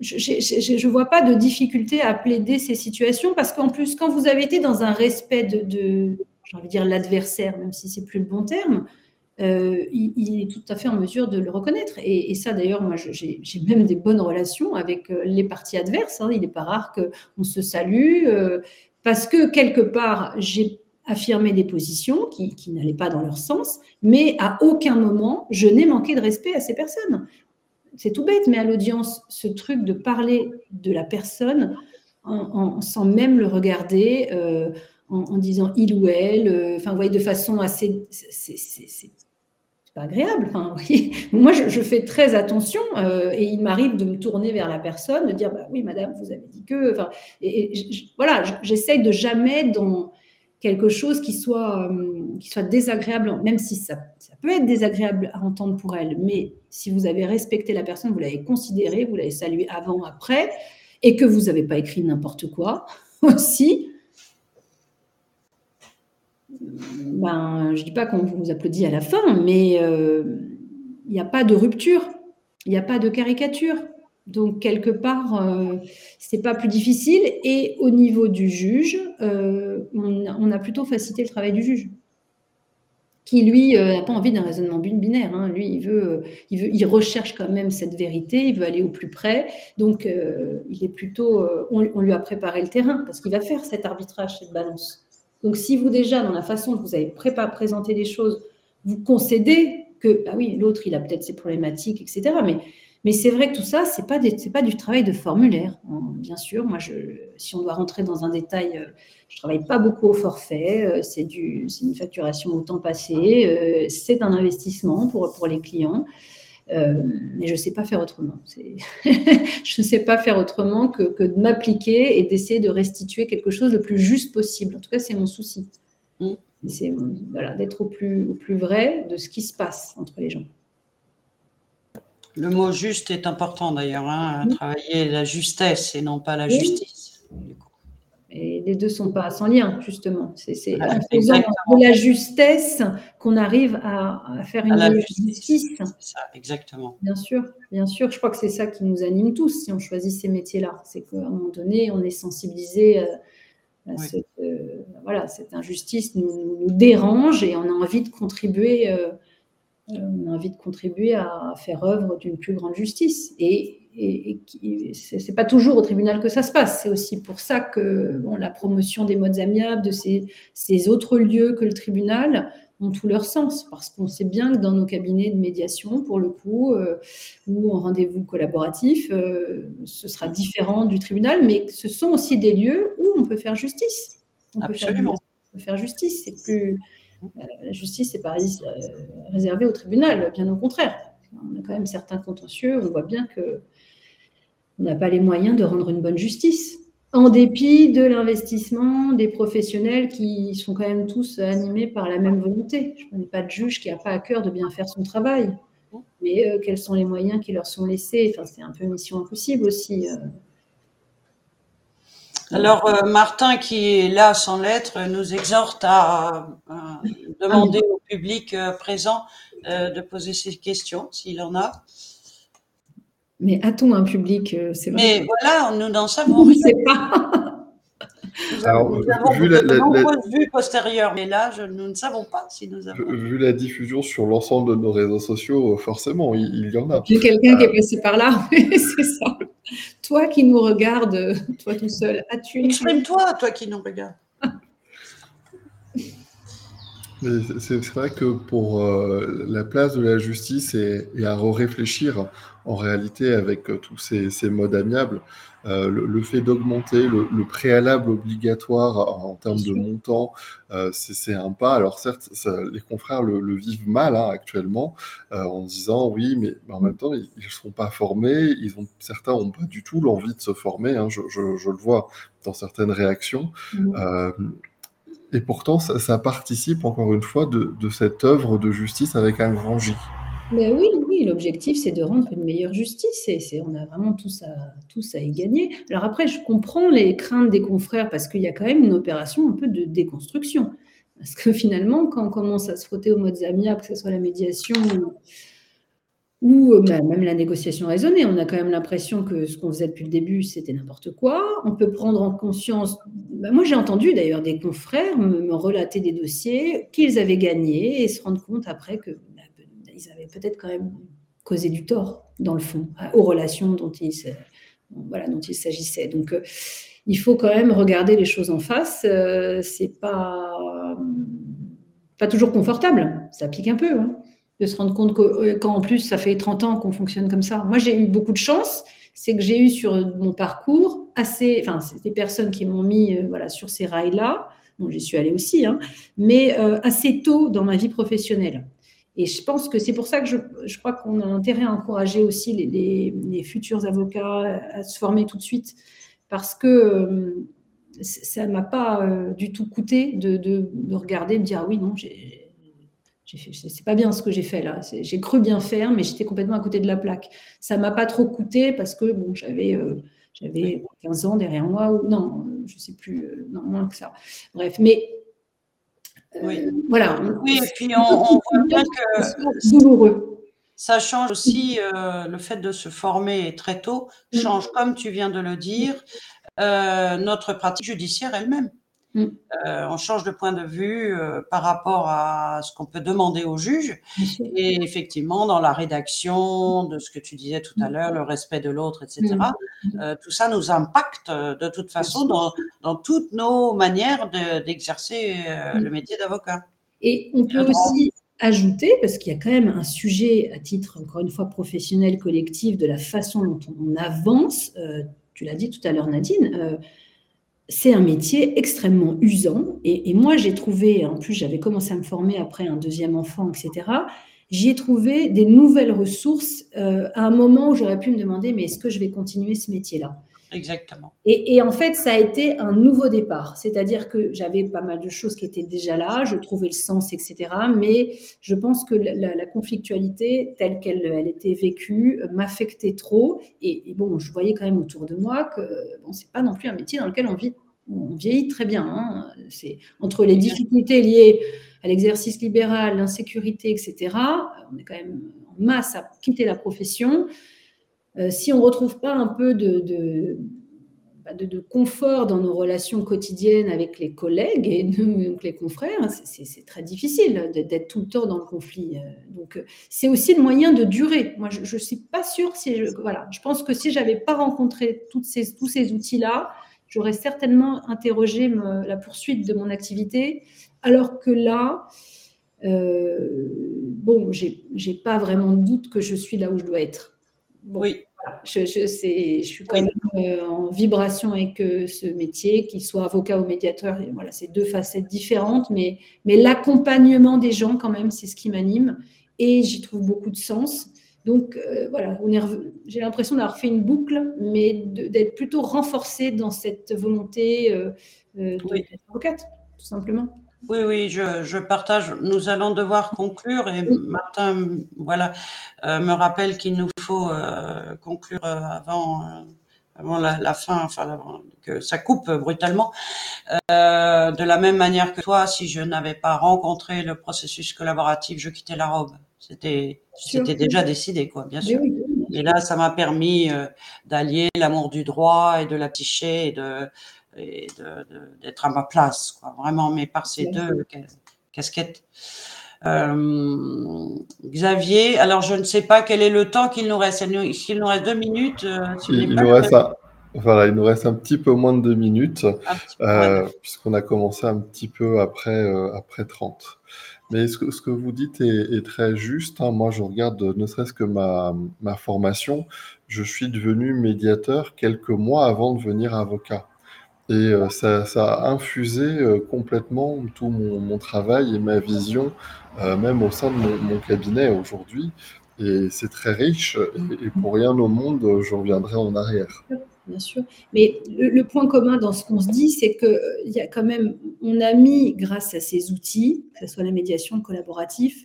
je ne vois pas de difficulté à plaider ces situations parce qu'en plus, quand vous avez été dans un respect de, j'ai envie de dire l'adversaire, même si c'est plus le bon terme, euh, il, est tout à fait en mesure de le reconnaître. Et, ça, d'ailleurs, moi, j'ai même des bonnes relations avec euh, les parties adverses. Hein. Il n'est pas rare qu'on se salue euh, parce que quelque part, j'ai affirmé des positions qui, qui n'allaient pas dans leur sens, mais à aucun moment, je n'ai manqué de respect à ces personnes c'est tout bête, mais à l'audience, ce truc de parler de la personne sans même le regarder, euh, en, disant il ou elle, euh, enfin, vous voyez, de façon assez. C'est pas agréable. Moi, je, fais très attention euh, et il m'arrive de me tourner vers la personne, de dire bah, oui, madame, vous avez dit que. Enfin, et, voilà, j'essaye de jamais dans quelque chose qui soit, qui soit désagréable, même si ça, peut être désagréable à entendre pour elle, mais si vous avez respecté la personne, vous l'avez considérée, vous l'avez saluée avant, après, et que vous n'avez pas écrit n'importe quoi aussi, ben, je ne dis pas qu'on vous applaudit à la fin, mais il n'y a pas de rupture, il n'y a pas de caricature. Donc, quelque part, euh, ce n'est pas plus difficile. Et au niveau du juge, euh, on, a plutôt facilité le travail du juge, qui, lui, euh, n'a pas envie d'un raisonnement binaire. Hein. Lui, il, veut, il, veut, il recherche quand même cette vérité, il veut aller au plus près. Donc, il est plutôt, on, lui a préparé le terrain, parce qu'il va faire cet arbitrage, cette balance. Donc, si vous, déjà, dans la façon dont vous avez présenté les choses, vous concédez que, ah oui, l'autre, il a peut-être ses problématiques, etc. Mais mais c'est vrai que tout ça, ce n'est pas, pas, du travail de formulaire. Bien sûr, moi, je, si on doit rentrer dans un détail, euh, je ne travaille pas beaucoup au forfait. Euh, c'est une facturation au temps passé. Euh, c'est un investissement pour, pour les clients. mais je ne sais pas faire autrement. je ne sais pas faire autrement que, que de m'appliquer et d'essayer de restituer quelque chose le plus juste possible. En tout cas, c'est mon souci. Mm. C'est voilà, d'être au plus, au plus vrai de ce qui se passe entre les gens. Le mot juste est important d'ailleurs, hein, travailler la justesse et non pas la justice. Et les deux ne sont pas sans lien, justement. C'est en faisant de la justesse qu'on arrive à, faire une justice. Ça, exactement. Bien sûr, bien sûr. Je crois que c'est ça qui nous anime tous si on choisit ces métiers-là. C'est qu'à un moment donné, on est sensibilisé euh, à, cette, euh, voilà, cette injustice nous, nous, dérange et on a envie de contribuer. Euh, on a envie de contribuer à faire œuvre d'une plus grande justice. Et, ce n'est pas toujours au tribunal que ça se passe. C'est aussi pour ça que la promotion des modes amiables, de ces, autres lieux que le tribunal, ont tout leur sens. Parce qu'on sait bien que dans nos cabinets de médiation, pour le coup, euh, ou en rendez-vous collaboratif, euh, ce sera différent du tribunal, mais ce sont aussi des lieux où on peut faire justice. Absolument. on peut faire justice. C'est plus la justice n'est pas euh, réservée au tribunal, bien au contraire. On a quand même certains contentieux, on voit bien que on n'a pas les moyens de rendre une bonne justice, en dépit de l'investissement des professionnels qui sont quand même tous animés par la même volonté. Je ne connais pas de juge qui n'a pas à cœur de bien faire son travail. Mais euh, quels sont les moyens qui leur sont laissés? Enfin, C'est un peu mission impossible aussi. Euh. Alors, euh, Martin, qui est là sans lettre, nous exhorte à, demander au public euh, présent euh, de poser ses questions, s'il en a. Mais a-t-on un public c'est Mais voilà, nous n'en savons rien. sais pas. Nous avons, vu la, nombreuses vues postérieures, mais là, nous ne savons pas si nous avons. Vu la diffusion sur l'ensemble de nos réseaux sociaux, forcément, il, y en a. J'ai quelqu'un qui est passé par là, c'est ça. Toi qui nous regardes, toi tout seul, as-tu Exprime-toi, toi qui nous regardes. C'est vrai que pour euh, la place de la justice et, à réfléchir en réalité avec euh, tous ces, modes amiables, euh, le, fait d'augmenter le, préalable obligatoire en termes de montant, c'est un pas. Alors certes, les confrères le, vivent mal hein, actuellement en disant oui, mais, en même temps, ils ne sont pas formés. Ils ont, certains n'ont pas du tout l'envie de se former. Hein, je, le vois dans certaines réactions. Mmh. Et pourtant, ça, participe encore une fois de, cette œuvre de justice avec un grand J. Mais oui, l'objectif, c'est de rendre une meilleure justice. Et on a vraiment tous à, tous à y gagner. Alors après, je comprends les craintes des confrères parce qu'il y a quand même une opération un peu de déconstruction. Parce que finalement, quand on commence à se frotter aux modes amiables, que ce soit la médiation ou euh, bah, même la négociation raisonnée. On a quand même l'impression que ce qu'on faisait depuis le début, c'était n'importe quoi. On peut prendre en conscience. Bah, moi, j'ai entendu d'ailleurs des confrères me, relater des dossiers qu'ils avaient gagnés et se rendre compte après que bah, ils avaient peut-être quand même causé du tort dans le fond aux relations dont il, voilà, dont il s'agissait. Donc, euh, il faut quand même regarder les choses en face. Euh, c'est pas toujours confortable. Ça pique un peu. Hein de se rendre compte euh, qu'en plus, ça fait 30 ans qu'on fonctionne comme ça. Moi, j'ai eu beaucoup de chance, c'est que j'ai eu sur mon parcours assez, enfin, des personnes qui m'ont mis euh, voilà, sur ces rails-là, bon, j'y suis allée aussi, hein, mais euh, assez tôt dans ma vie professionnelle. Et je pense que c'est pour ça que je, je crois qu'on a intérêt à encourager aussi les, les, futurs avocats à se former tout de suite, parce que ça m'a pas du tout coûté de, de, regarder, de dire ah oui non, c'est pas bien ce que j'ai fait là. J'ai cru bien faire, mais j'étais complètement à côté de la plaque. Ça m'a pas trop coûté parce que bon, j'avais j'avais 15 ans derrière moi ou non, je sais plus, non moins que ça. Bref, mais oui. voilà. Oui, et puis on, voit bien que douloureux ça change aussi euh, le fait de se former très tôt, change, comme tu viens de le dire, euh, notre pratique judiciaire elle-même. Mm. Euh, on change de point de vue par rapport à ce qu'on peut demander au juge. Et effectivement, dans la rédaction de ce que tu disais tout à l'heure, le respect de l'autre, etc., mm. tout ça nous impacte de toute façon dans, toutes nos manières d'exercer le métier d'avocat. Et on peut aussi ajouter, parce qu'il y a quand même un sujet à titre, encore une fois, professionnel, collectif, de la façon dont on avance. Euh, tu l'as dit tout à l'heure, Nadine. C'est un métier extrêmement usant. Et, moi, j'ai trouvé, en plus, j'avais commencé à me former après un deuxième enfant, etc. J'y ai trouvé des nouvelles ressources euh, à un moment où j'aurais pu me demander, mais est-ce que je vais continuer ce métier-là? Exactement. Et, en fait, ça a été un nouveau départ. C'est-à-dire que j'avais pas mal de choses qui étaient déjà là, je trouvais le sens, etc. Mais je pense que la, conflictualité telle qu'elle elle était vécue m'affectait trop. Et, bon, je voyais quand même autour de moi que bon, c'est pas non plus un métier dans lequel on vit. On vieillit très bien. Hein. C'est entre les difficultés liées à l'exercice libéral, l'insécurité, etc. On est quand même en masse à quitter la profession. Euh, si on ne retrouve pas un peu bah, de, confort dans nos relations quotidiennes avec les collègues et donc les confrères, c'est très difficile d'être tout le temps dans le conflit. Euh, donc, euh, c'est aussi le moyen de durer. Moi, je ne suis pas sûre si je, voilà, je pense que si j'avais pas rencontré ces, tous ces outils-là, j'aurais certainement interrogé la poursuite de mon activité, alors que là, euh, bon, j'ai pas vraiment de doute que je suis là où je dois être oui. je, je, je, suis quand même euh, en vibration avec euh, ce métier, qu'il soit avocat ou médiateur. Et voilà, c'est deux facettes différentes, mais, mais l'accompagnement des gens, quand même, c'est ce qui m'anime. Et j'y trouve beaucoup de sens. Donc euh, voilà, j'ai l'impression d'avoir fait une boucle, mais d'être plutôt renforcée dans cette volonté d'être avocate, tout simplement. Oui, oui, je, partage. Nous allons devoir conclure et Martin, voilà, euh, me rappelle qu'il nous faut euh, conclure euh, avant, avant la, fin, enfin, que ça coupe brutalement. de la même manière que toi, si je n'avais pas rencontré le processus collaboratif, je quittais la robe. C'était, c'était déjà décidé, quoi, bien sûr. Et là, ça m'a permis d'allier l'amour du droit et de la psyché et de et d'être à ma place, quoi, vraiment, mais par ces deux casquettes. Euh, Xavier, alors je ne sais pas quel est le temps qu'il nous reste. S'il nous reste deux minutes, euh, il, nous reste un, voilà, il nous reste un petit peu moins de deux minutes, euh, puisqu'on a commencé un petit peu après, après 30. Mais ce que, ce que vous dites est, très juste. Hein. Moi, je regarde ne serait-ce que ma, ma formation. Je suis devenu médiateur quelques mois avant de devenir avocat. Et euh, ça, a infusé euh, complètement tout mon, travail et ma vision, euh, même au sein de mon, cabinet aujourd'hui. Et c'est très riche. Et, pour rien au monde, je reviendrai en arrière. Bien sûr. Mais le, point commun dans ce qu'on se dit, c'est qu'il y a quand même, on a mis, grâce à ces outils, que ce soit la médiation collaborative,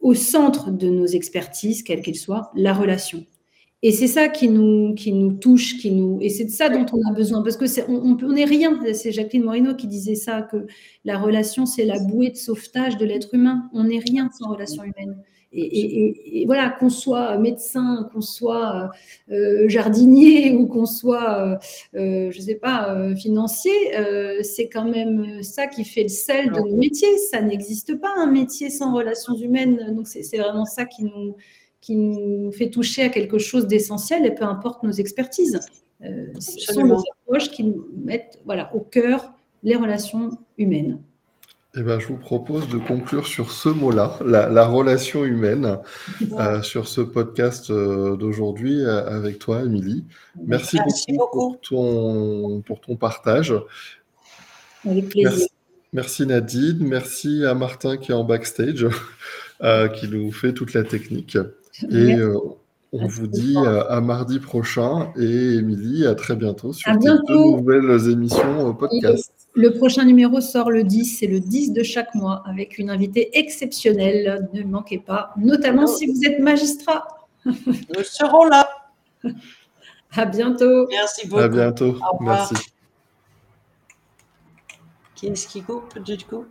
au centre de nos expertises, quelles qu'elles soient, la relation. Et c'est ça qui nous, qui nous touche, qui nous, et c'est de ça dont on a besoin, parce que c'est, on, on est rien. C'est Jacqueline Moreno qui disait ça, que la relation c'est la bouée de sauvetage de l'être humain. On n'est rien sans relation humaine. Et, et, voilà, qu'on soit médecin, qu'on soit euh, jardinier ou qu'on soit, euh, je sais pas, euh, financier, euh, c'est quand même ça qui fait le sel de nos métiers. Ça n'existe pas un métier sans relations humaines. Donc c'est vraiment ça qui nous qui nous fait toucher à quelque chose d'essentiel, et peu importe nos expertises. Euh, ce sont nos approches qui nous mettent voilà, au cœur les relations humaines. Eh ben, je vous propose de conclure sur ce mot-là, la, relation humaine, euh, sur ce podcast euh, d'aujourd'hui avec toi, Émilie. Merci, beaucoup, Pour, ton, pour ton partage. Avec plaisir. merci Nadine, merci à Martin qui est en backstage, qui nous fait toute la technique. Et euh, On vous dit à, mardi prochain et Émilie, à très bientôt sur de nouvelles émissions podcast. Le prochain numéro sort le 10, c'est le 10 de chaque mois avec une invitée exceptionnelle. Ne manquez pas, notamment si vous êtes magistrat. Nous serons là. À bientôt. Merci beaucoup. À bientôt. Merci. Qui est-ce qui coupe du coup?